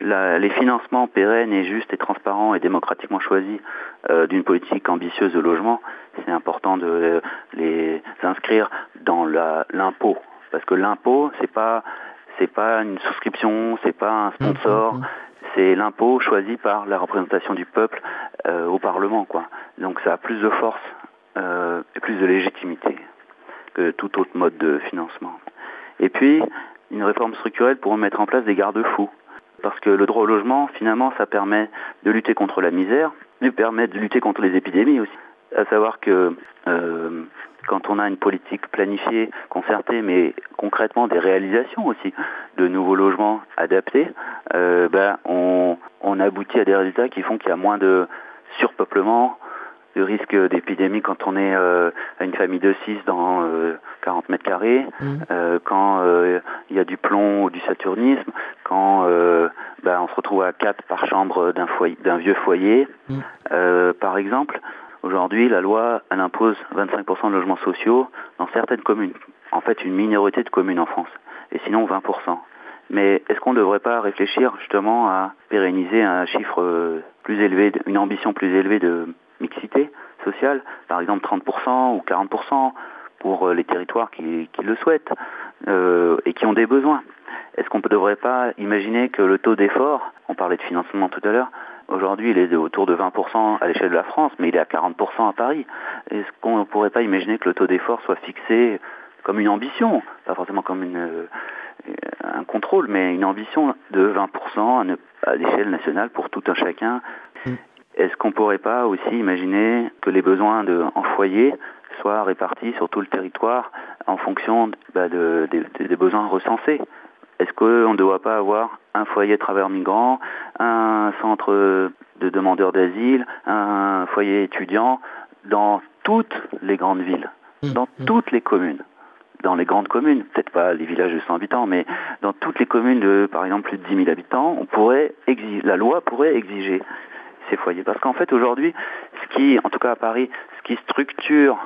la- les financements pérennes et justes et transparents et démocratiquement choisis d'une politique ambitieuse de logement, c'est important de les inscrire dans l'impôt, parce que l'impôt, c'est pas c'est pas une souscription, c'est pas un sponsor, Mhm. c'est l'impôt choisi par la représentation du peuple euh, au Parlement, quoi. Donc ça a plus de force euh, et plus de légitimité que tout autre mode de financement. Et puis, une réforme structurelle pour mettre en place des garde-fous. Parce que le droit au logement, finalement, ça permet de lutter contre la misère, lui permet de lutter contre les épidémies aussi. À savoir que euh, quand on a une politique planifiée, concertée, mais concrètement des réalisations aussi de nouveaux logements adaptés, euh, ben, on, on aboutit à des résultats qui font qu'il y a moins de surpeuplement, de risque d'épidémie quand on est euh, à une famille de 6 dans euh, 40 mètres carrés, euh, quand il y a du plomb ou du saturnisme, quand ben, on se retrouve à 4 par chambre d'un foyer, d'un vieux foyer. Euh, par exemple, aujourd'hui, la loi, elle impose 25% de logements sociaux dans certaines communes. En fait, une minorité de communes en France. Et sinon, 20%. Mais est-ce qu'on ne devrait pas réfléchir justement à pérenniser un chiffre euh, plus élevé, une ambition plus élevée de mixité sociale, par exemple 30% ou 40% pour euh, les territoires qui, qui le souhaitent euh, et qui ont des besoins Est-ce qu'on ne devrait pas imaginer que le taux d'effort, on parlait de financement tout à l'heure, aujourd'hui il est autour de 20% à l'échelle de la France, mais il est à 40% à Paris. Est-ce qu'on ne pourrait pas imaginer que le taux d'effort soit fixé comme une ambition, pas forcément comme une, euh, un contrôle, mais une ambition de 20% à, ne- à l'échelle nationale pour tout un chacun? Mm. Est-ce qu'on pourrait pas aussi imaginer que les besoins de, en foyer soient répartis sur tout le territoire en fonction bah, de- des- des- des besoins recensés? Est-ce qu'on ne doit pas avoir un foyer de travailleurs migrants, un centre de demandeurs d'asile, un foyer étudiant dans toutes les grandes villes, Mmh, dans mmh. toutes les communes? Dans les grandes communes, peut-être pas les villages de 100 habitants, mais dans toutes les communes de, par exemple, plus de 10 000 habitants, on pourrait exiger, la loi pourrait exiger ces foyers. Parce qu'en fait, aujourd'hui, ce qui, en tout cas à Paris, ce qui structure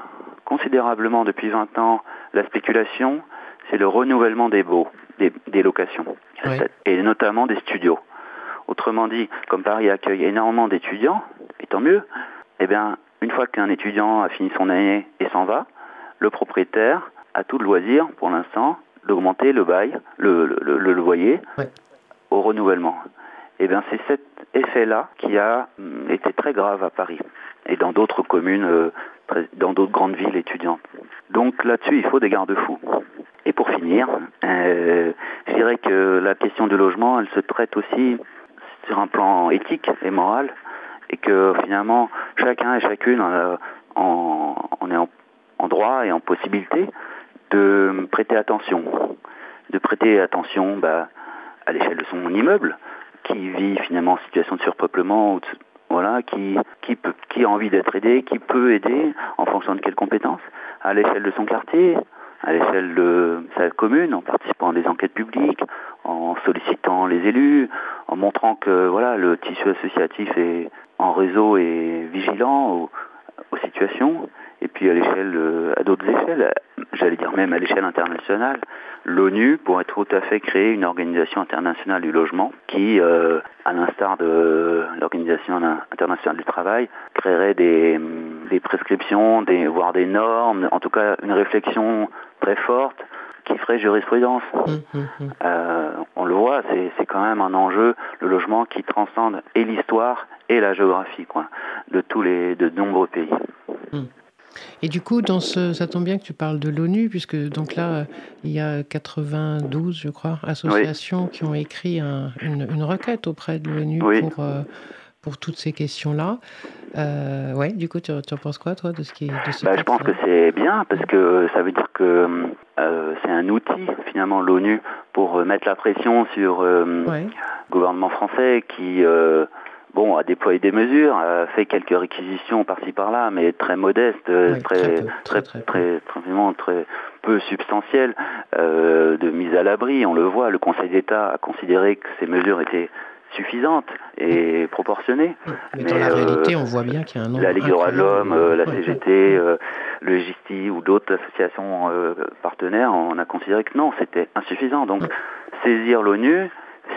considérablement depuis 20 ans la spéculation, c'est le renouvellement des baux, des, des locations, Oui. et notamment des studios. Autrement dit, comme Paris accueille énormément d'étudiants, et tant mieux, eh bien, une fois qu'un étudiant a fini son année et s'en va, le propriétaire a tout le loisir, pour l'instant, d'augmenter le bail, le, le, le- le loyer, au renouvellement. Eh bien, c'est cet effet-là qui a hum, été très grave à Paris et dans d'autres communes, euh, dans d'autres grandes villes étudiantes. Donc là-dessus, il faut des garde-fous. Et pour finir, euh, je dirais que la question du logement, elle se traite aussi sur un plan éthique et moral, et que finalement, chacun et chacune euh, en, en est en, droit et en possibilité de prêter attention, de prêter attention bah, à l'échelle de son immeuble, qui vit finalement en situation de surpeuplement, voilà, qui, peut, qui a envie d'être aidé, qui peut aider en fonction de quelles compétences, à l'échelle de son quartier, à l'échelle de sa commune, en participant à des enquêtes publiques, en sollicitant les élus, en montrant que voilà le tissu associatif est en réseau et vigilant aux, situations, et puis à l'échelle, euh, à d'autres échelles, j'allais dire même à l'échelle internationale, l'ONU pourrait tout à fait créer une organisation internationale du logement qui, euh, à l'instar de l'organisation internationale du travail, créerait des, des prescriptions, des, voire des normes, en tout cas une réflexion très forte qui ferait jurisprudence. Hum, hum, hum. Euh, on le voit, c'est c'est quand même un enjeu, le logement qui transcende et l'histoire et la géographie, quoi, de tous les, de nombreux pays. Et du coup, dans ce, ça tombe bien que tu parles de l'ONU, puisque donc là, euh, il y a 92, je crois, associations qui ont écrit un- une, une requête auprès de l'ONU Oui. pour, euh, pour toutes ces questions-là. Euh, ouais, du coup, tu, tu en penses quoi, toi, de ce qui de ce Bah, je pense que c'est bien parce que ça veut dire que euh, c'est un outil finalement l'ONU pour euh, mettre la pression sur euh, Ouais. le gouvernement français qui euh, bon a déployé des mesures, a fait quelques réquisitions par-ci par-là, mais très modestes, euh, très très peu, très très, très très peu substantielles euh, de mise à l'abri. On le voit, le Conseil d'État a considéré que ces mesures étaient suffisantes et proportionnées. Mais dans la euh, réalité, on voit bien qu'il y a un nombre la Ligue des droits de l'homme, euh, la. CGT, euh, le GISTI ou d'autres associations partenaires, on a considéré que non, c'était insuffisant. Donc saisir l'ONU,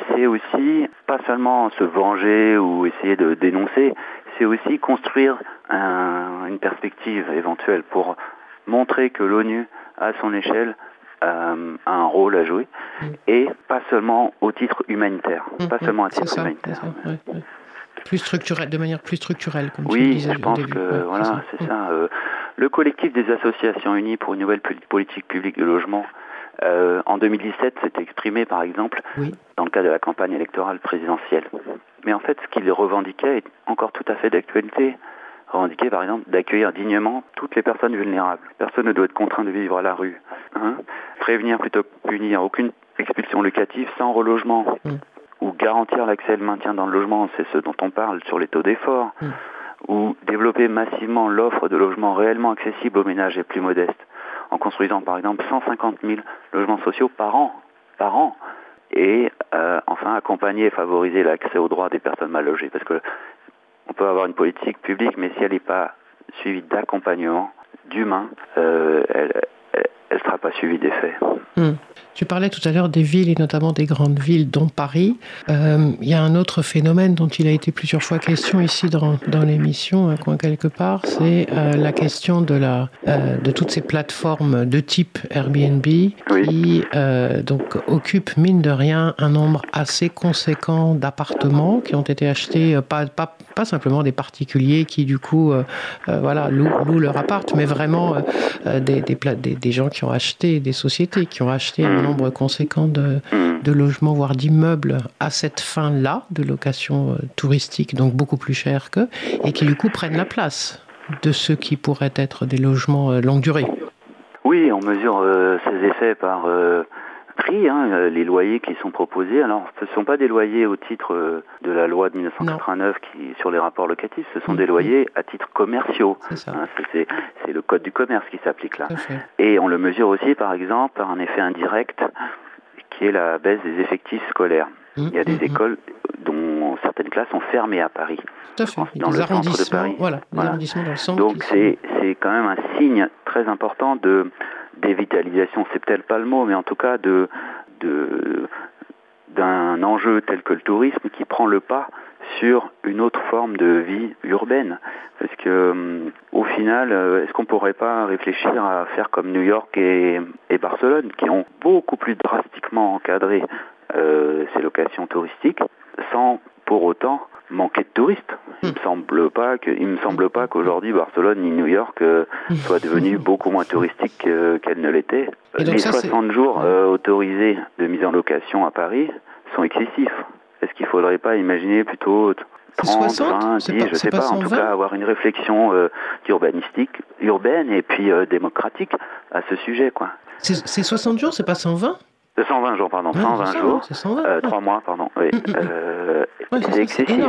c'est aussi pas seulement se venger ou essayer de dénoncer, c'est aussi construire un- une perspective éventuelle pour montrer que l'ONU, à son échelle, euh, a un rôle à jouer, Mm. et pas seulement au titre humanitaire, Hum, pas hum, seulement à titre ça, humanitaire. ouais, ouais. Plus structurel, de manière plus structurelle, comme tu Oui, disais je au pense début. que Ouais, voilà, c'est ça. euh, le collectif des associations unies pour une nouvelle poli- politique publique de logement, euh, en 2017, s'est exprimé par exemple Oui. dans le cadre de la campagne électorale présidentielle. Mais en fait, ce qu'il revendiquait est encore tout à fait d'actualité. Revendiquer, par exemple, d'accueillir dignement toutes les personnes vulnérables. Personne ne doit être contraint de vivre à la rue. hein. Prévenir plutôt que punir. Aucune expulsion locative sans relogement. Mm. Ou garantir l'accès et le maintien dans le logement, c'est ce dont on parle sur les taux d'effort. Mm. Ou développer massivement l'offre de logements réellement accessibles aux ménages les plus modestes. En construisant, par exemple, 150 000 logements sociaux par an. Par an et euh, enfin accompagner et favoriser l'accès aux droits des personnes mal logées. Parce que on peut avoir une politique publique, mais si elle n'est pas suivie d'accompagnement, d'humain, euh, elle ne sera pas suivie d'effet. Tu parlais tout à l'heure des villes et notamment des grandes villes, dont Paris. Euh, Il y a un autre phénomène dont il a été plusieurs fois question ici dans, dans l'émission, un coin quelque part, c'est euh, la question de, la, euh, de toutes ces plateformes de type Airbnb qui donc occupent mine de rien un nombre assez conséquent d'appartements qui ont été achetés, pas, pas, pas simplement des particuliers qui du coup voilà, louent, louent leur appart, mais vraiment des, des, pla- des, des gens qui ont acheté, des sociétés qui ont acheté un nombre conséquent de, de logements, voire d'immeubles à cette fin-là, de location euh, touristique, donc beaucoup plus cher que, et qui du coup prennent la place de ceux qui pourraient être des logements euh, longue durée. Oui, on mesure euh, ces effets par euh, prix, hein, euh, les loyers qui sont proposés. Alors, ce ne sont pas des loyers au titre euh, de la loi de 1989 qui, sur les rapports locatifs, ce sont des loyers à titre commerciaux. C'est. Hein, c'est- le code du commerce qui s'applique là. Et on le mesure aussi, par exemple, par un effet indirect qui est la baisse des effectifs scolaires. Mmh, Il y a des mmh, écoles dont certaines classes sont fermées à Paris. Tout à fait. Dans le centre de Paris. voilà, des Voilà. arrondissements dans le centre. Donc sont- c'est c'est quand même un signe très important de dévitalisation. C'est peut-être pas le mot, mais en tout cas de de d'un enjeu tel que le tourisme qui prend le pas sur une autre forme de vie urbaine. Parce que hum, au final, euh, est-ce qu'on pourrait pas réfléchir à faire comme New York et, et Barcelone, qui ont beaucoup plus drastiquement encadré euh, ces locations touristiques, sans pour autant manquer de touristes. Il me semble pas que, il me semble pas qu'aujourd'hui Barcelone ni New York euh, soient devenus beaucoup moins touristiques que- qu'elles ne l'étaient. Les ça, c'est- 60 jours euh, autorisés de mise en location à Paris sont excessifs. Est-ce qu'il faudrait pas imaginer plutôt 30, 60? 20, C'est 10, pas- je sais pas pas, en tout 120? cas avoir une réflexion euh, urbanistique, urbaine et puis démocratique à ce sujet, quoi. C'est 60 jours, c'est pas 120 Euh, 120 jours, pardon, Ouais, 120 c'est ça, jours. ouais, c'est 120. Euh, ouais. trois mois, pardon. Oui. Euh, Ouais, c'est excessif.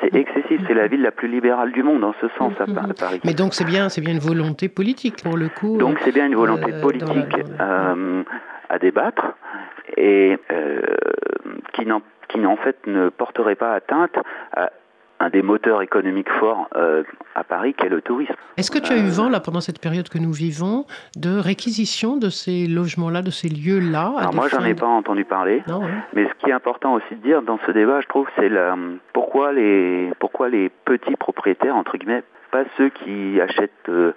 C'est excessif. C'est la ville la plus libérale du monde en ce sens à, Pa- à Paris. Mais donc c'est bien, c'est bien une volonté politique pour le coup. Donc c'est bien une volonté euh, politique la- dans euh, à débattre et euh, qui, n'en, qui en fait ne porterait pas atteinte à un des moteurs économiques forts euh, à Paris, qui est le tourisme. Est-ce que tu as eu vent, là, pendant cette période que nous vivons, de réquisition de ces logements-là, de ces lieux-là Alors moi, j'en ai de- pas entendu parler. Non, ouais. Mais ce qui est important aussi de dire dans ce débat, je trouve, c'est la, pourquoi les pourquoi les petits propriétaires entre guillemets, pas ceux qui achètent, euh,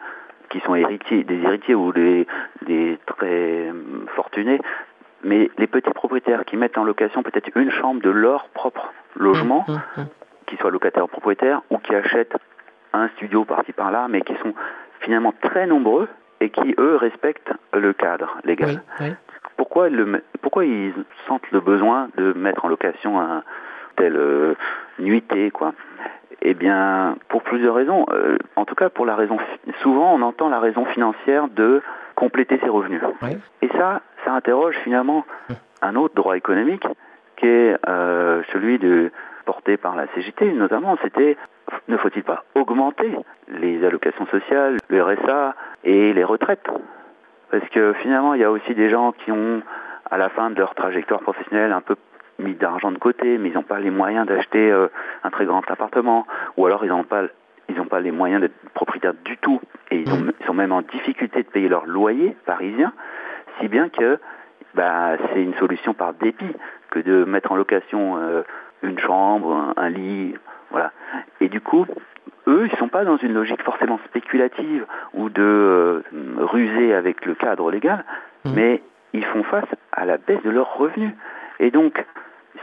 qui sont héritiers, des héritiers ou des des très euh, fortunés, mais les petits propriétaires qui mettent en location peut-être une chambre de leur propre logement, Hum, hum. Qui soient locataires ou propriétaires, ou qui achètent un studio par-ci par-là, mais qui sont finalement très nombreux et qui eux respectent le cadre légal Oui, oui. pourquoi, le pourquoi ils sentent le besoin de mettre en location un tel euh, nuitée quoi? Eh bien, pour plusieurs raisons. Euh, en tout cas, pour la raison, souvent on entend la raison financière de compléter ses revenus. Et ça, ça interroge finalement un autre droit économique qui est euh, celui de porté par la CGT notamment, c'était ne faut-il pas augmenter les allocations sociales, le RSA et les retraites? Parce que finalement, il y a aussi des gens qui ont, à la fin de leur trajectoire professionnelle, un peu mis d'argent de côté, mais ils n'ont pas les moyens d'acheter euh, un très grand appartement, ou alors ils n'ont pas ils n'ont pas les moyens d'être propriétaires du tout, et ils, ont- ils sont même en difficulté de payer leur loyer parisien, si bien que bah, c'est une solution par dépit que de mettre en location euh, une chambre, un, un lit, voilà. Et du coup, eux, ils sont pas dans une logique forcément spéculative ou de euh, ruser avec le cadre légal, Mhm. mais ils font face à la baisse de leurs revenus. Et donc,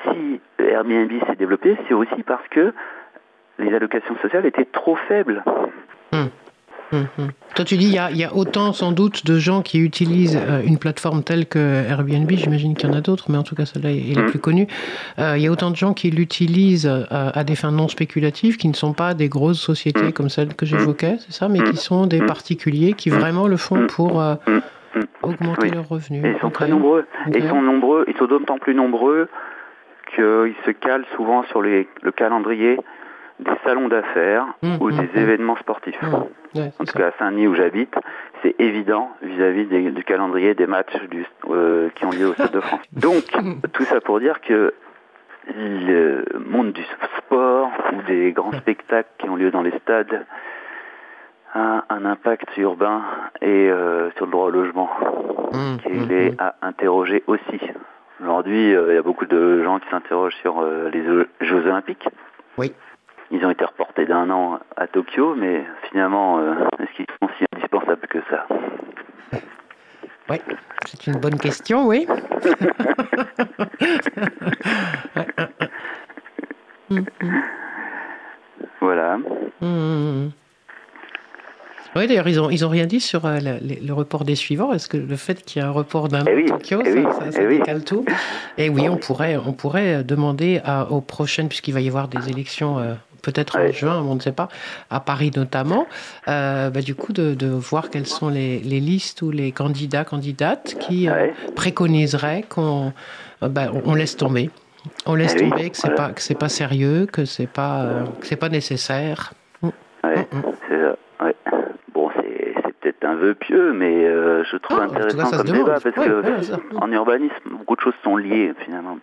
si Airbnb s'est développé, c'est aussi parce que les allocations sociales étaient trop faibles. Hum, hum. Toi, tu dis, il y, a, il y a autant sans doute de gens qui utilisent euh, une plateforme telle que Airbnb, j'imagine qu'il y en a d'autres, mais en tout cas celle-là est, est la Mm. plus connue. Euh, il y a autant de gens qui l'utilisent euh, à des fins non spéculatives, qui ne sont pas des grosses sociétés Mm. comme celles que j'évoquais, c'est ça, mais qui sont des particuliers qui vraiment le font pour augmenter Oui. leurs revenus. Ils sont très nombreux. Ils sont nombreux, ils sont d'autant plus nombreux qu'ils se calent souvent sur les, le calendrier des salons d'affaires Mm, ou mm, des mm. événements sportifs. Ouais, En tout ça. cas, à Saint-Denis où j'habite, c'est évident vis-à-vis du calendrier des matchs du- euh, qui ont lieu au Stade de France. Donc, tout ça pour dire que le monde du sport ou des grands spectacles qui ont lieu dans les stades a un impact urbain et euh, sur le droit au logement qu'il est à interroger aussi. Aujourd'hui, euh, il y a beaucoup de gens qui s'interrogent sur les Jeux Olympiques. Oui. Ils ont été reportés d'un an à Tokyo, mais finalement, euh, est-ce qu'ils sont si indispensables que ça? Oui, c'est une bonne question, oui. Voilà. Mmh. Oui, d'ailleurs, ils n'ont ils ont rien dit sur euh, le, report des suivants. Est-ce que le fait qu'il y ait un report d'un an Eh oui, à Tokyo, eh ça, oui, ça- ça eh oui. tout? Et oui, on pourrait, on pourrait demander à- aux prochaines, puisqu'il va y avoir des élections euh, peut-être en juin, on ne sait pas, à Paris notamment, euh, bah, du coup de, de voir quelles sont les, les listes ou les candidats, candidates qui euh, préconiseraient qu'on euh, bah, on, laisse tomber. On laisse Eh oui, tomber que c'est voilà. pas que c'est pas sérieux, que c'est pas euh, que c'est pas nécessaire. Mm, mm. c'est ça. Ouais. Bon, c'est c'est peut-être un vœu pieux, mais euh, je trouve Ah, cas, intéressant ça se comme débat parce Ouais, que en urbanisme, beaucoup de choses sont liées finalement.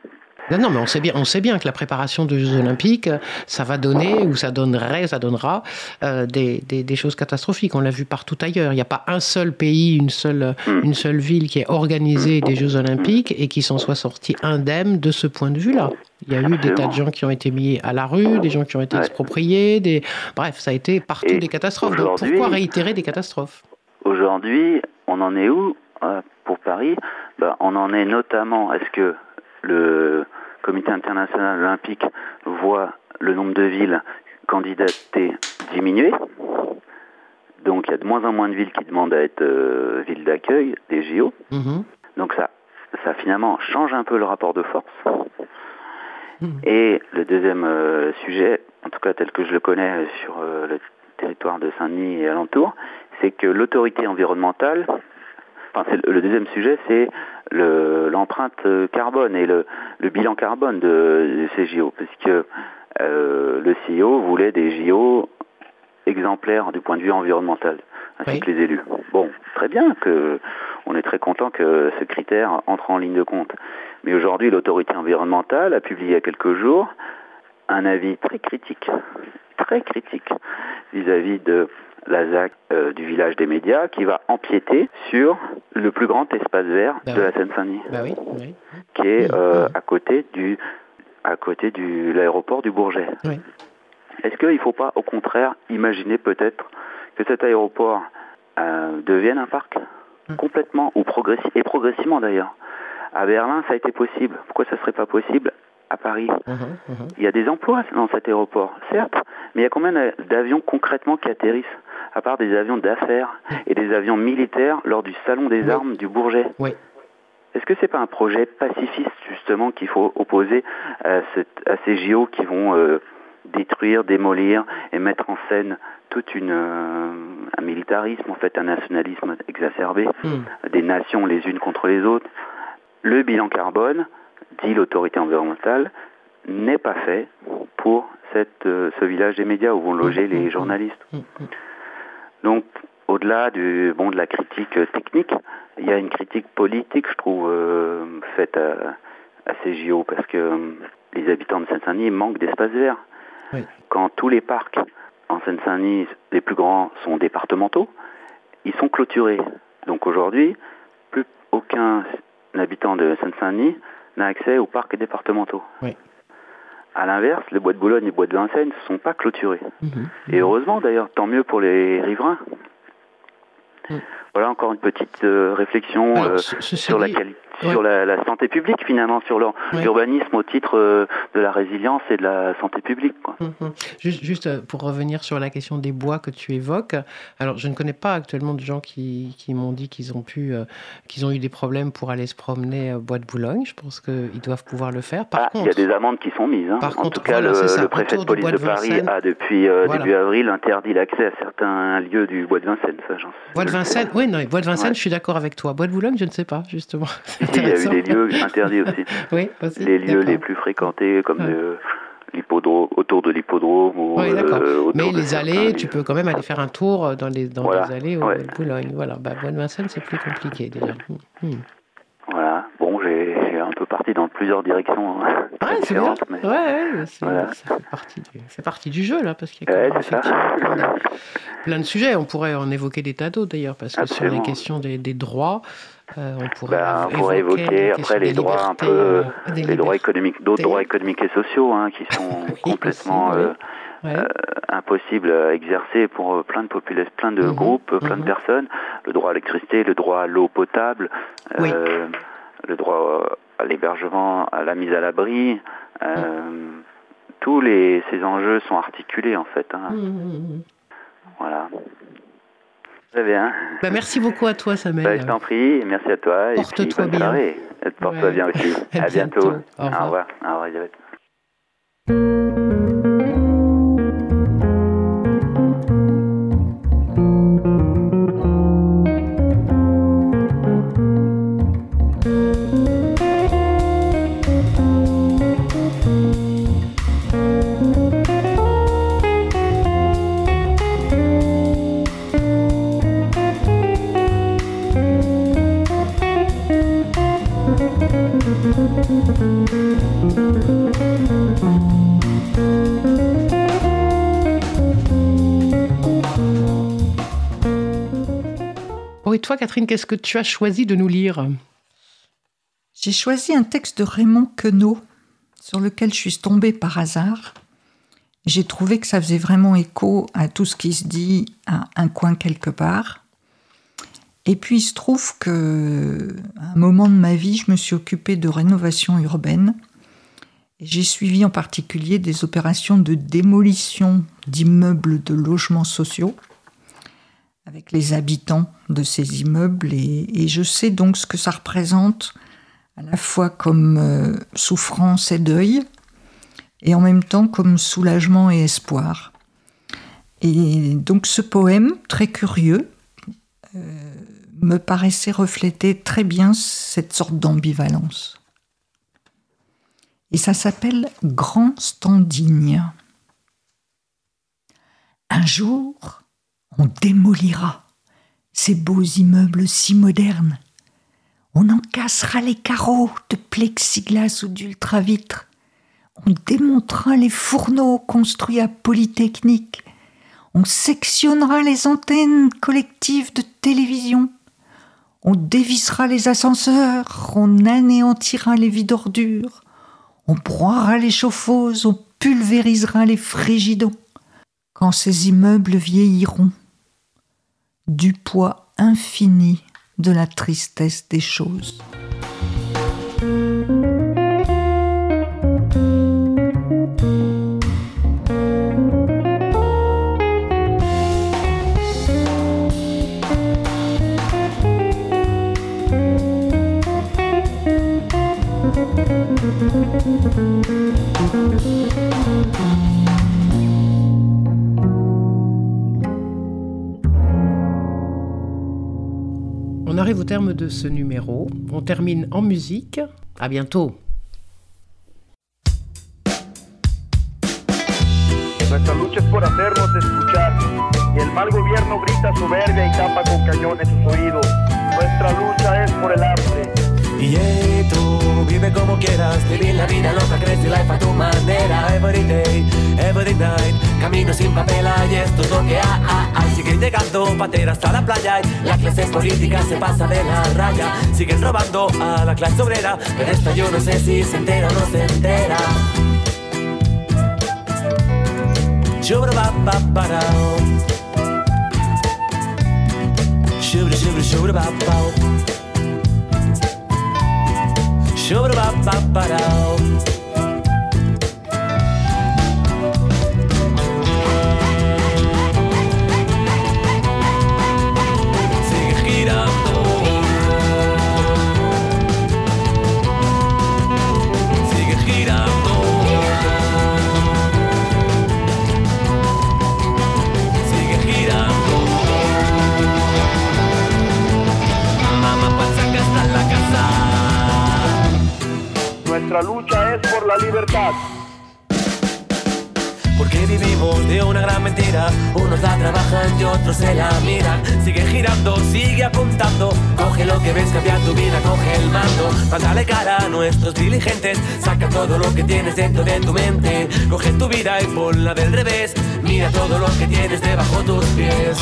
Non, non, mais on sait bien, on sait bien que la préparation des Jeux Olympiques, ça va donner ou ça donnerait, ça donnera euh, des, des, des choses catastrophiques. On l'a vu partout ailleurs. Il n'y a pas un seul pays, une seule, Mm. une seule ville qui ait organisé des Jeux Olympiques et qui s'en soit sorti indemne de ce point de vue-là. Il y a eu des tas de gens qui ont été mis à la rue, des gens qui ont été Ouais. expropriés, des... bref, ça a été partout Et des catastrophes. Donc pourquoi réitérer des catastrophes? Aujourd'hui, on en est où euh, pour Paris? Ben, On en est notamment, est-ce que le comité international olympique voit le nombre de villes candidatées diminuer Donc il y a de moins en moins de villes qui demandent à être euh, villes d'accueil des JO. Mhm. Donc ça, ça finalement change un peu le rapport de force. Mhm. Et le deuxième euh, sujet, en tout cas tel que je le connais sur euh, le territoire de Saint-Denis et alentour, c'est que l'autorité environnementale, enfin c'est le, le deuxième sujet, c'est le- l'empreinte euh, carbone et le, le bilan carbone de, de ces JO, puisque euh, le CEO voulait des JO exemplaires du point de vue environnemental, ainsi Oui. que les élus. Bon, très bien que on est très content que ce critère entre en ligne de compte. Mais aujourd'hui, l'autorité environnementale a publié il y a quelques jours un avis très critique, très critique vis-à-vis de la ZAC euh, du village des médias qui va empiéter sur le plus grand espace vert Bah de oui. la Seine-Saint-Denis, Bah oui, oui. qui est euh, à côté du à côté du l'aéroport du Bourget. Est-ce qu'il ne faut pas, au contraire, imaginer peut-être que cet aéroport euh, devienne un parc Mm. complètement, ou progressi et progressivement d'ailleurs? À Berlin, ça a été possible. Pourquoi ça ne serait pas possible à Paris Mhm, mhm. Il y a des emplois dans cet aéroport, certes, mais il y a combien d'a- d'avions concrètement qui atterrissent À part des avions d'affaires et des avions militaires lors du Salon des Oui. armes du Bourget? Oui. Est-ce que c'est pas un projet pacifiste justement qu'il faut opposer à, cette- à ces JO qui vont euh, détruire, démolir et mettre en scène toute une euh, un militarisme en fait, un nationalisme exacerbé, Mhm. des nations les unes contre les autres? Le bilan carbone, dit l'autorité environnementale, n'est pas fait pour cette, euh, ce village des médias où vont loger les journalistes. Mhm. Donc, au-delà du bon de la critique euh, technique, il y a une critique politique, je trouve, euh, faite à, à ces JO, parce que euh, les habitants de Seine-Saint-Denis manquent d'espace vert. Oui. Quand tous les parcs en Seine-Saint-Denis, les plus grands, sont départementaux, ils sont clôturés. Donc aujourd'hui, plus aucun habitant de Seine-Saint-Denis n'a accès aux parcs départementaux. Oui. À l'inverse, les bois de Boulogne et les bois de Vincennes ne sont pas clôturés. Mhm. Et heureusement d'ailleurs, tant mieux pour les riverains. Mm. Voilà encore une petite euh, réflexion Alors, ce- ceci sur, la, dit- quali- ouais. sur la, la santé publique finalement, sur Ouais. l'urbanisme au titre euh, de la résilience et de la santé publique. Quoi. Mhm. Juste, juste, euh, pour revenir sur la question des bois que tu évoques, alors je ne connais pas actuellement de gens qui, qui m'ont dit qu'ils ont pu, euh, qu'ils ont eu des problèmes pour aller se promener au bois de Boulogne. Je pense qu'ils doivent pouvoir le faire. Par Ah, il contre, y a des amendes qui sont mises. hein. Par en contre, tout cas, voilà, le, le préfet de police de, de Paris a depuis Voilà. début avril interdit l'accès à certains lieux du bois de Vincennes. Ça, bois de. Vincennes, oui, non, bois de Vincennes, Ouais. je suis d'accord avec toi. Bois de Boulogne, je ne sais pas, justement. Il y a eu des lieux interdits aussi. Oui, aussi. les lieux les plus fréquentés comme Ouais. le- l'hippodrome, autour de l'hippodrome ou Oui, d'accord. euh, Mais les allées, tu peux quand même aller faire un tour euh, dans les, dans Voilà, les allées au ouais. Boulogne. Voilà, bah, Bois de Vincennes, c'est plus compliqué déjà. Mhm. Voilà. Bon, peu parti dans plusieurs directions hein, Ouais, c'est bien. différentes, mais Ouais, ouais, c'est- Voilà. ça fait partie du, c'est partie du jeu là, parce qu'il y a Ouais, plein de, plein de sujets. On pourrait en évoquer des tas d'autres d'ailleurs, parce que sur les questions des, des droits, euh, on pourrait, Ben, on pourrait évoquer après question les droits un peu, euh, les droits économiques, d'autres droits économiques et sociaux hein, qui sont complètement aussi, oui. euh, Ouais. euh, impossibles à exercer pour euh, plein de populations, plein de Mhm, groupes, plein mhm. de personnes. Le droit à l'électricité, le droit à l'eau potable, Oui. euh, le droit l'hébergement, la mise à l'abri. euh, Tous les, ces enjeux sont articulés en fait. hein. Mhm. Voilà. Très bien. Bah, merci beaucoup à toi, Samuel. Bah, je t'en prie, merci à toi. et Porte-toi bien. soirée. Porte-toi Ouais. bien aussi. À À, bientôt. bientôt. Au revoir. Au revoir. Au revoir, Elisabeth. Catherine, qu'est-ce que tu as choisi de nous lire J'ai choisi un texte de Raymond Queneau sur lequel je suis tombée par hasard. J'ai trouvé que ça faisait vraiment écho à tout ce qui se dit à un coin quelque part. Et puis il se trouve que à un moment de ma vie, je me suis occupée de rénovation urbaine. J'ai suivi en particulier des opérations de démolition d'immeubles de logements sociaux avec les habitants de ces immeubles et, je sais donc ce que ça représente à la fois comme euh, souffrance et deuil et en même temps comme soulagement et espoir. Et donc ce poème, très curieux, euh, me paraissait refléter très bien cette sorte d'ambivalence. Et ça s'appelle Grand Standigne. Un jour, on démolira ces beaux immeubles si modernes. On en cassera les carreaux de plexiglas ou d'ultravitre. On démontera les fourneaux construits à Polytechnique. On sectionnera les antennes collectives de télévision. On dévissera les ascenseurs. On anéantira les vides ordures. On broiera les chauffeuses. On pulvérisera les frigidons. Quand ces immeubles vieilliront, du poids infini de la tristesse des choses. Arrive au terme de ce numéro. On termine en musique. À bientôt. Nuestra lucha es por hacernos escuchar. Y el mal gobierno grita soberbia y tapa con cañones sus oídos. Nuestra lucha es por el arte. Y eh, tú vive como quieras, vivir la vida loca, crece life a tu manera. Every day, every night, camino sin papel, y esto es lo que hay. Siguen llegando pateras hasta la playa y la clase política se pasa de la raya. Siguen robando a la clase obrera, pero esta yo no sé si se entera o no se entera. Shubra ba ba ba da. Shubra shubra shubra. Shubba-ba-ba-ba-dow. Nuestra lucha es por la libertad. Porque vivimos de una gran mentira. Unos la trabajan y otros se la miran. Sigue girando, sigue apuntando. Coge lo que ves, cambia tu vida, coge el mando. Mándale cara a nuestros diligentes. Saca todo lo que tienes dentro de tu mente. Coge tu vida y ponla del revés. Mira todo lo que tienes debajo tus pies.